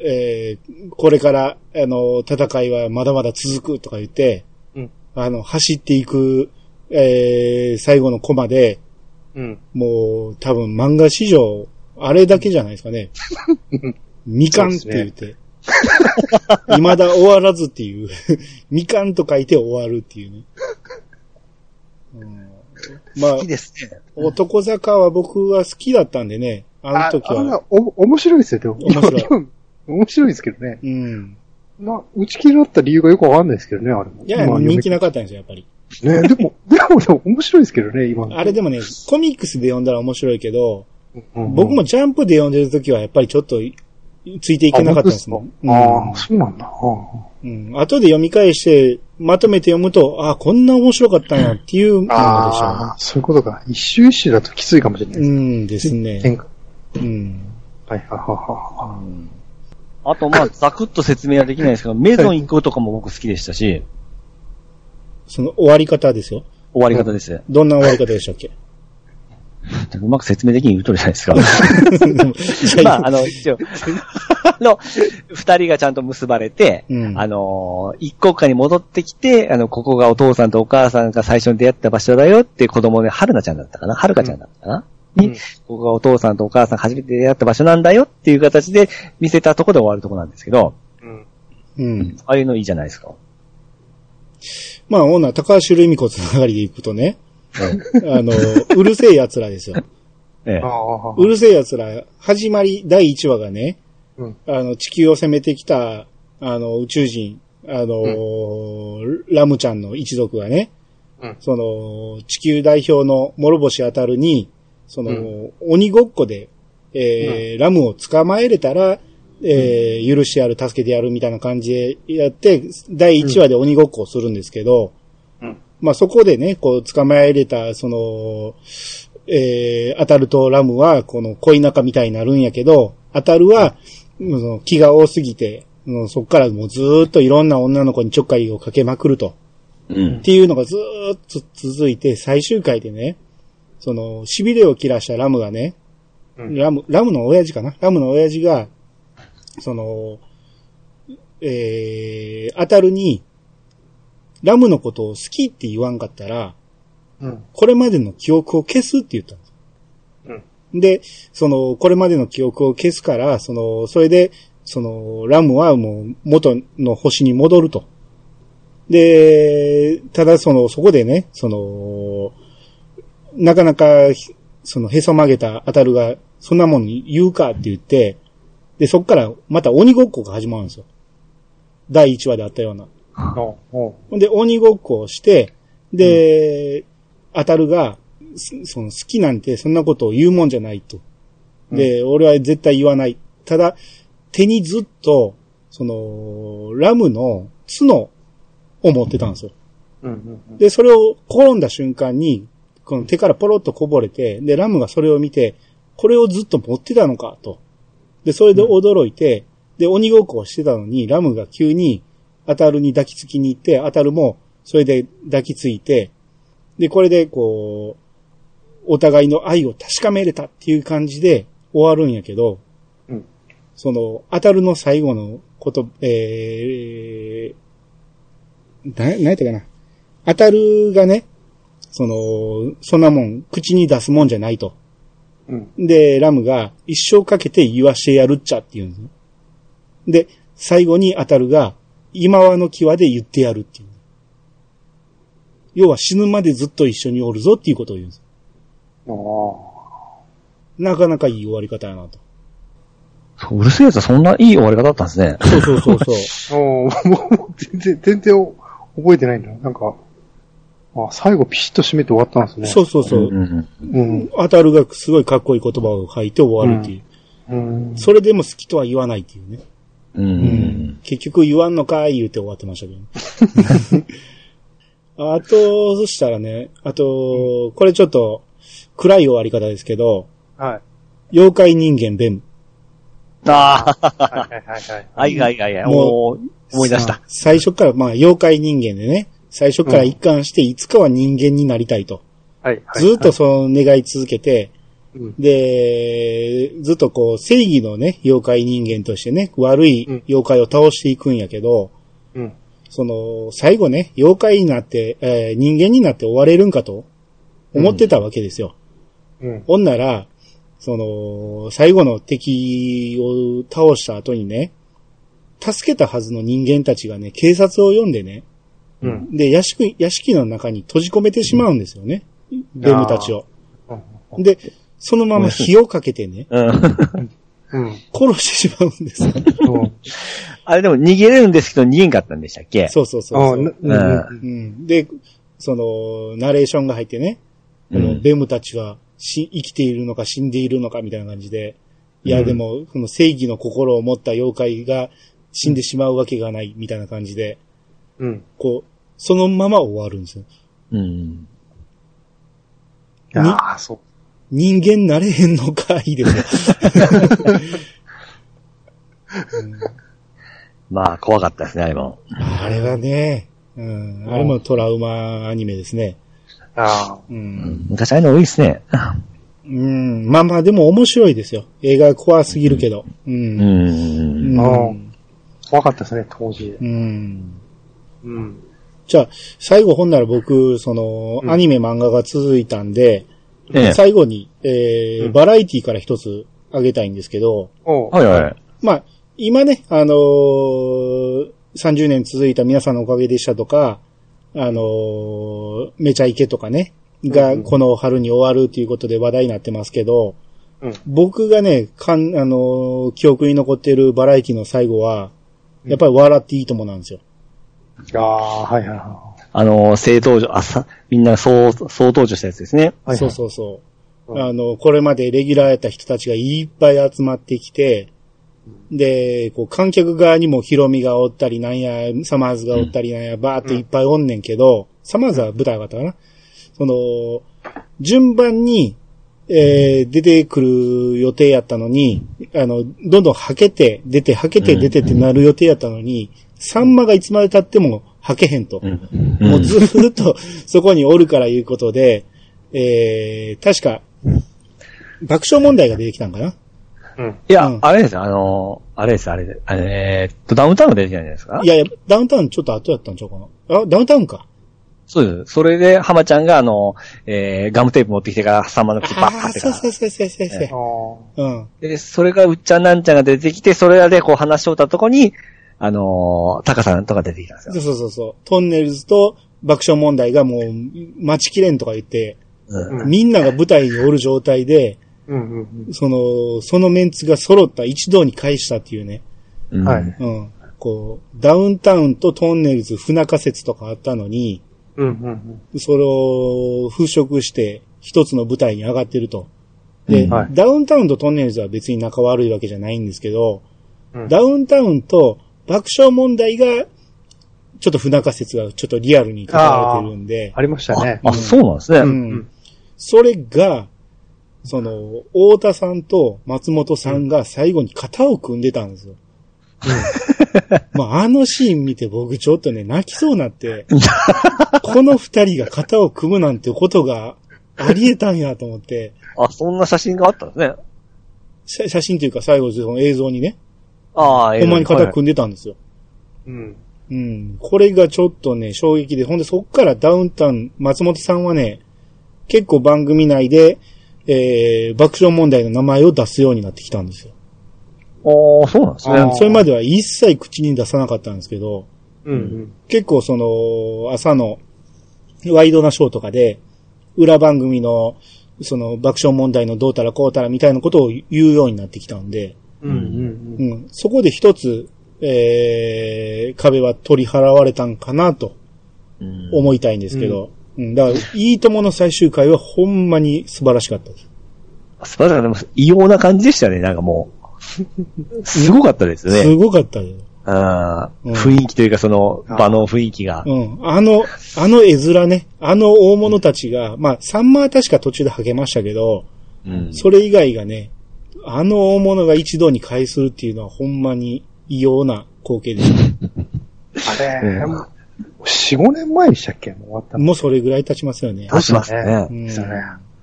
えーこれから、あの、戦いはまだまだ続くとか言って、
うん
あの、走っていく、えー最後のコマで、
うん。
もう、多分漫画史上、あれだけじゃないですかね。みかんって言って。<laughs> 未だ終わらずっていう。みかんと書いて終わるっていうね。うんまあ
好き、ですね。
男坂は僕は好きだったんでね、あの時
ああ
は。
お、面白いですよ、でも。
面白い
今面白いですけどね。
うん。
な、打ち切りだった理由がよくわかんないですけどね、あれも。
いや、
今
人気なかったんですよ、やっぱり。
ね、でも、でも、でも面白いですけどね、今の。
あれでもね、コミックスで読んだら面白いけど、
うん
僕もジャンプで読んでる時はやっぱりちょっといついていけなかったんですもん。
あ、ああ、そうなんだ。あ
うん。後で読み返して、まとめて読むと、あこんな面白かったんやっていう漫画でし
ああ、そういうことか。一周一周だときついかもしれないです。
んですね。
変化。
うん。
はいはいはいは
あと、まあ、<laughs> ざくっと説明はできないですけど、メゾン行くとかも僕好きでしたし、
その終わり方ですよ。
終わり方です。
どんな終わり方でしたっけ？<laughs>
うまく説明できに言うとるじゃないですか。<laughs> まあ、あの、一応、あ <laughs> の、二人がちゃんと結ばれて、
うん
あの、一国家に戻ってきて、あの、ここがお父さんとお母さんが最初に出会った場所だよって子供で、春菜ちゃんだったかな春香ちゃんだったかな、に、
うん
ここがお父さんとお母さん初めて出会った場所なんだよっていう形で見せたところで終わるところなんですけど、
い。うん。
うん。
ああいうのいいじゃないですか。
まあ、オーナー、高橋留美子つながりでいくとね、あの、うるせえ奴らですよ。
ええ。
うるせえ奴ら、始まり第1話がね、
うん。
あの、地球を攻めてきた、あの、宇宙人、あの、ラムちゃんの一族がね、
うん。
その、地球代表の諸星あたるに、その、
う
鬼ごっこで、えーラムを捕まえれたら、えー許してやる、助けてやるみたいな感じでやって、第1話で鬼ごっこをするんですけど、
うん
まあそこでね、こう捕まえれた、その、えー、アタルとラムは、この恋仲みたいになるんやけど、アタルは、その気が多すぎて、うんそっからもうずーっといろんな女の子にちょっかいをかけまくると。
うん
っ。ていうのがずーっと続いて、最終回でね、その、痺れを切らしたラムがね、
うん
ラム、ラムの親父かな？ラムの親父が、その、えー、当たるに、ラムのことを好きって言わんかったら、
うん。
これまでの記憶を消すって言ったんです。
うん。
で、その、これまでの記憶を消すから、その、それで、その、ラムはもう元の星に戻ると。で、ただその、そこでね、その、なかなか、その、へそ曲げた当たるが、そんなもん言うかって言って、で、そっからまた鬼ごっこが始まるんですよ。第1話であったような。ほんで、鬼ごっこをして、で、当たるが、すその好きなんてそんなことを言うもんじゃないと。で、俺は絶対言わない。ただ、手にずっと、その、ラムの角を持ってたんですよ。
うんうんうん。
で、それを転んだ瞬間に、この手からポロッとこぼれて、で、ラムがそれを見て、これをずっと持ってたのか、と。で、それで驚いて、で、鬼ごっこをしてたのに、ラムが急に、アタルに抱きつきに行って、アタルも、それで抱きついて、で、これで、こう、お互いの愛を確かめれたっていう感じで終わるんやけど、
うん
その、アタルの最後のこと、えー、な、なんやったかな。アタルがね、その、そんなもん、口に出すもんじゃないと。
うん。
で、ラムが一生かけて言わしてやるっちゃって言うんで。で、最後にアタルが、今はの際で言ってやるっていう。要は死ぬまでずっと一緒におるぞっていうことを言うんです。
ああ。
なかなかいい終わり方やなと。
そううるせえやつはそんないい終わり方だったんですね。
そうそうそうそう。<laughs>
もう、もう全然、全然覚えてないんだ。なんか、あ、最後ピシッと締めて終わったんですね。
そうそうそう。
ん
うん。
アタルがすごいかっこいい言葉を吐いて終わるっていう。
うん。
それでも好きとは言わないっていうね。
うん。うん。
結局言わんのかい言うて終わってましたけど、ね。<laughs> あと、そしたらね、あと、これちょっと暗い終わり方ですけど、
はい。
妖怪人間ベム。
ああ、
はいはいはいはい。
はいはいはいはい。
も
もう、思い出した
さ。最初から、まあ、妖怪人間でね、最初から一貫して、いつかは人間になりたいと。
はいはい。
ずっとその願い続けて、
うん。
で、ずっとこう、正義のね、妖怪人間としてね、悪い妖怪を倒していくんやけど、
うん。
その、最後ね、妖怪になって、えー人間になって終われるんかと思ってたわけですよ。
うん。
ほんなら、その、最後の敵を倒した後にね、助けたはずの人間たちがね、警察を呼んでね、
うん。
で、屋敷、屋敷の中に閉じ込めてしまうんですよね。ベムたちを。
うん。
で、そのまま火をかけてね、
うん。
うん。
殺してしまうんですよ。
あれでも逃げれるんですけど逃げんかったんでしたっけ？
そうそうそう。で、その、ナレーションが入ってね、この
うん
ベムたちはし生きているのか死んでいるのかみたいな感じで、いや
うん
でも、この正義の心を持った妖怪が死んでしまうわけがないみたいな感じで、
うん。
こう、そのまま終わるんですよ。
うん。
ああ、そう。
人間なれへんのかいですよ。<laughs>
まあ、怖かったですね、あれも。
あれはね、うん、あれもトラウマアニメですね。
ああ。
う。
うんん昔ああいうの多いですね。
うん、まあまあでも面白いですよ。映画怖すぎるけど。う。
うん。
うん
怖かったですね、当時。
うん。
うん。
じゃあ、最後ほんなら僕、その、
うん
アニメ漫画が続いたんで、
ええ。
最後に、えー
うん
バラエティから一つあげたいんですけど。
はいはい。
まあ、今ね、あのー30年続いた皆さんのおかげでしたとか、あのーめちゃイケとかね、が
うん
この春に終わるということで話題になってますけど、
うん。
僕がね、かん、あのー記憶に残っているバラエティの最後は、やっぱり笑っていいともなんですよ。
ああ、はいはいは
あの、正登場、あ、さ、みんな総、総登場したやつですね。
はい
そうそうそう。
うん。
あの、これまでレギュラーやった人たちがいっぱい集まってきて、で、こう、観客側にもヒロミがおったりなんや、サマーズがおったりなんや、バーっていっぱいおんねんけど、サマーズは舞台があったかな。その、順番に、えー出てくる予定やったのに、あの、どんどんはけて、出て、はけて、出てってなる予定やったのに、サンマがいつまで経ってもはけへんと。
うん。
もうずーっとそこにおるからいうことで、えー、確か、爆笑問題が出てきたんかな？
うん。
いや、
うん
あれですよ、あの、あれです、あれで、えーっと、ダウンタウンが出てきたんじゃないですか？
いやいや、ダウンタウンちょっと後やったんちゃうかなあ、ダウンタウンか。
そうです。それで、浜ちゃんが、あの、えー、ガムテープ持ってきてから、サンマの口バッ
ああー、
貼ってから。
そうそうそうそうそううん。
で、それがうっちゃんなんちゃんが出てきて、それらでこう話しとったとこに、あのー、タカさんとか出てきたんですよ。
そうそうそうそう。トンネルズと爆笑問題がもう、待ちきれんとか言って、
うん
うん
みんなが舞台におる状態で、
うんうんうん。
その、そのメンツが揃った一堂に会したっていうね。
うん
はい
うん。こう、ダウンタウンとトンネルズ不仲説とかあったのに、
うんうん
それを払拭して一つの舞台に上がってると。で、
うん
はい
ダウンタウンとトンネルズは別に仲悪いわけじゃないんですけど、
うん。
ダウンタウンと爆笑問題が、ちょっと不仲説がちょっとリアルに書かれてるんで、
ありましたね。
あ、そうなんですね。
うん
うん
それが、その、太田さんと松本さんが最後に肩を組んでたんですよ。<laughs> まあ、あのシーン見て僕ちょっとね、泣きそうになって、<laughs> この二人が肩を組むなんてことがあり得たんやと思って、
あ、そんな写真があったんですね。
写写真というか最後その映像にね、
ああ、
ほんまに肩
く
組んでたんですよ。
うん。
うん。これがちょっとね、衝撃で、ほんでそっからダウンタウン、松本さんはね、結構番組内で、えー、爆笑問題の名前を出すようになってきたんですよ。
ああ、そうなんですね。
それまでは一切口に出さなかったんですけど、
うんうん。
結構その、朝のワイドなショーとかで、裏番組の、その爆笑問題のどうたらこうたらみたいなことを言うようになってきたんで、
うんうん
う。ん、そこで一つ、えー、壁は取り払われたんかなと
うん
思いたいんですけど、うん、だから、いいともの最終回はほんまに素晴らしかったです。
素晴らしい。でも、異様な感じでしたね、なんかもう。<laughs> すごかったです
す
ね。
ごかったよ。
あ
うん
ー雰囲気というか、その、場の雰囲気が。
うん。あの、あの絵面ね、あの大物たちが、まあ、サンマは確か途中で励ましたけど、
うん
それ以外がね、あの大物が一度に会するっていうのはほんまに異様な光景でした。<laughs>
あれ、もう4、5年前でしたっけ？もう終わったの。
もうそれぐらい経ちますよね。
出しますね
う。ん
ですよね。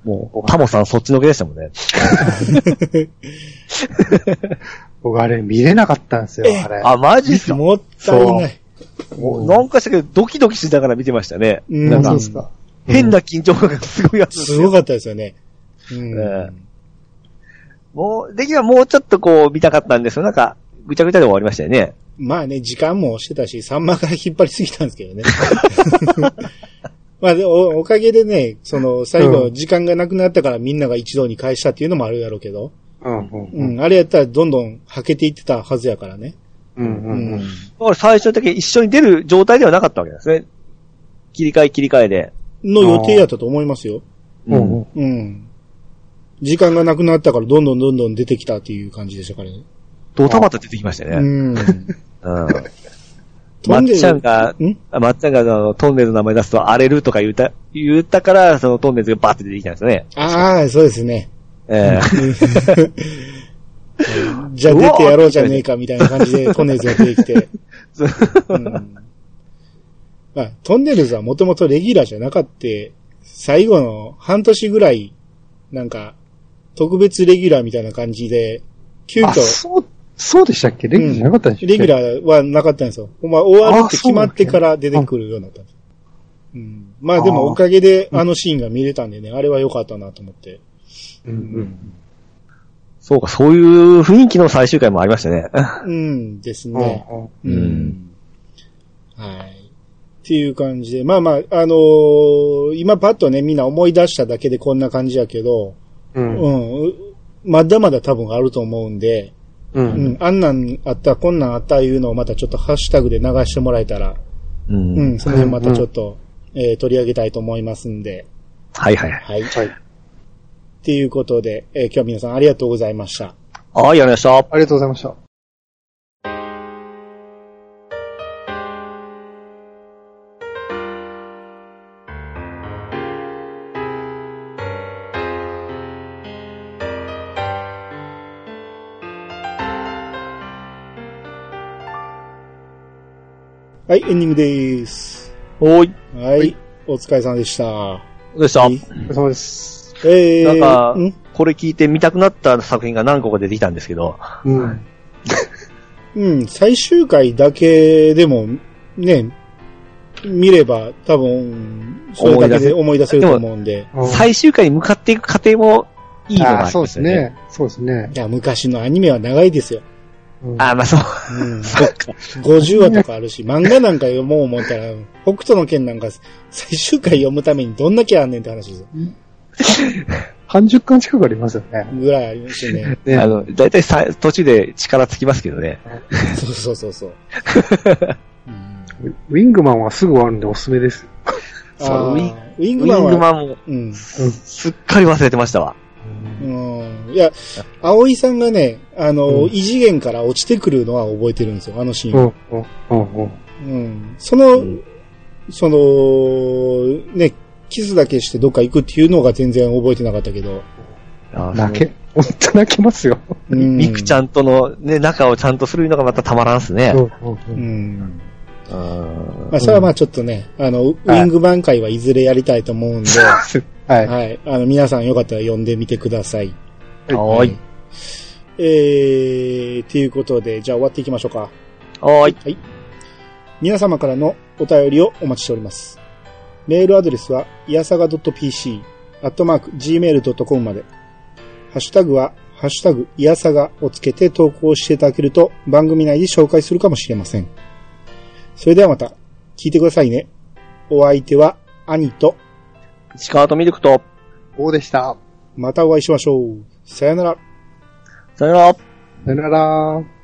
もう、タモさんそっちのけでしたもんね。<laughs>
僕あれ見れなかったんですよ、
え
あれ。
あ、マジっすか？
もったいない。
もうなんかしたけど、ドキドキしながら見てましたね。
うん
なんか。変な緊張感がすごいやつですよ。
すごかったですよね。うん。
えもう、できればもうちょっとこう見たかったんですよ。なんか、ぐちゃぐちゃで終わりましたよね。
まあね、時間もしてたし、サンマから引っ張りすぎたんですけどね。<laughs> まあでお、おかげでね、その、最後、
うん
時間がなくなったからみんなが一堂に会したっていうのもあるやろうけど、
うんうん
う
うん。
ん、あれやったらどんどんはけていってたはずやからね。
うんうんうん。
だから最初だけ一緒に出る状態ではなかったわけですね。切り替え切り替えで。
の予定やったと思いますよ。
うんうん。
うん。時間がなくなったからどんどんどんどん出てきたっていう感じでしたからね。
ドタバタ出てきましたね。
うん。<laughs>
うん。まっちゃんが、まっちゃんがあのトンネルの名前出すと荒れるとか言った、言ったから、そのトンネルがバーって出てきたんですよね。
ああ、そうですね。
ええ <laughs>
じゃあ出てやろうじゃねえかみたいな感じでトンネルズが出てきて。<laughs>
う
んまあ、トンネルズはもともとレギュラーじゃなかった、最後の半年ぐらい、なんか、特別レギュラーみたいな感じで、急
あ、
遽、
そう、そうでしたっけ？レギュラーじゃなかったんでしょ
レギュラーはなかったんですよ。ほんま終わるって決まってから出てくるようになったんです。うん、まあでもおかげであのシーンが見れたんでね、あれは良かったなと思って。
うんうん。
そうか、そういう雰囲気の最終回もありましたね。
うんです
うん
ね。
うん
うん。はい。っていう感じで、まあまあ、あのー今パッとね、みんな思い出しただけでこんな感じやけど、
うん。
う
うん。
ん、うまだまだ多分あると思うんで、
う。
うんん、あんなんあった、こんなんあったいうのをまたちょっとハッシュタグで流してもらえたら
うん。
うん、その辺またちょっと、えー取り上げたいと思いますんで。
はいはいはい。
はい。
はい。
っていうことで、えー今日は皆さんありがとうございました。
はい、やりました。
ありがとうございました。
はい、エンディングです。
おーい。
はい。お疲れ様でした。
どうでした
はい
お疲れ様です。
えー、
なんか
ん？
これ聞いて見たくなった作品が何個か出てきたんですけど。
うん。
うん、最終回だけでも、ね、見れば多分、それだけで思い出せると思うんで。
最終回に向かっていく過程もいいのがあ
あーそうです
りますよね。
ね。そうですね。
いや、昔のアニメは長いですよ。
うん
あー、まあそう。
うん。50話とかあるし、漫画なんか読もう思ったら、北斗の剣なんか最終回読むためにどんだけあんねんって話ですよ。
半十巻近くありますよね。
ぐらいありますよね。<laughs>
ね
あの、だいたいさ途中で力つきますけどね。
そうそうそうそう。<laughs>
ウィングマンはすぐ終わるんでおすすめです。
そうウィン
グマンは、
ングマンも
うん。
すっかり忘れてましたわ。
うん。いや、葵さんがね、あの、
うん
異次元から落ちてくるのは覚えてるんですよ、あのシーン。
うん、うん、うん、うん。
うん。その、その、ね、キスだけしてどっか行くっていうのが全然覚えてなかったけど。
泣け、ほんと泣けますよ。
うん。
ミクちゃんとのね、仲をちゃんとするのがまたたまらんっすね。
うん、うん、う。
うんん。
うん
まあ、それはまあちょっとね、あの、ウィング版会はいずれやりたいと思うんで、
はい。
はい。あの、皆さんよかったら読んでみてください。
はーい。
えー、ということで、じゃあ終わっていきましょうか。
はーい。
皆様からのお便りをお待ちしております。メールアドレスは、いやさが .pc、アットマーク、gmail.com まで。ハッシュタグは、ハッシュタグ、いやさがをつけて投稿していただけると、番組内で紹介するかもしれません。それではまた、聞いてくださいね。お相手は、兄と、
石川とミルクと、
こうでした。
またお会いしましょう。さよなら。
さよなら。
さよなら。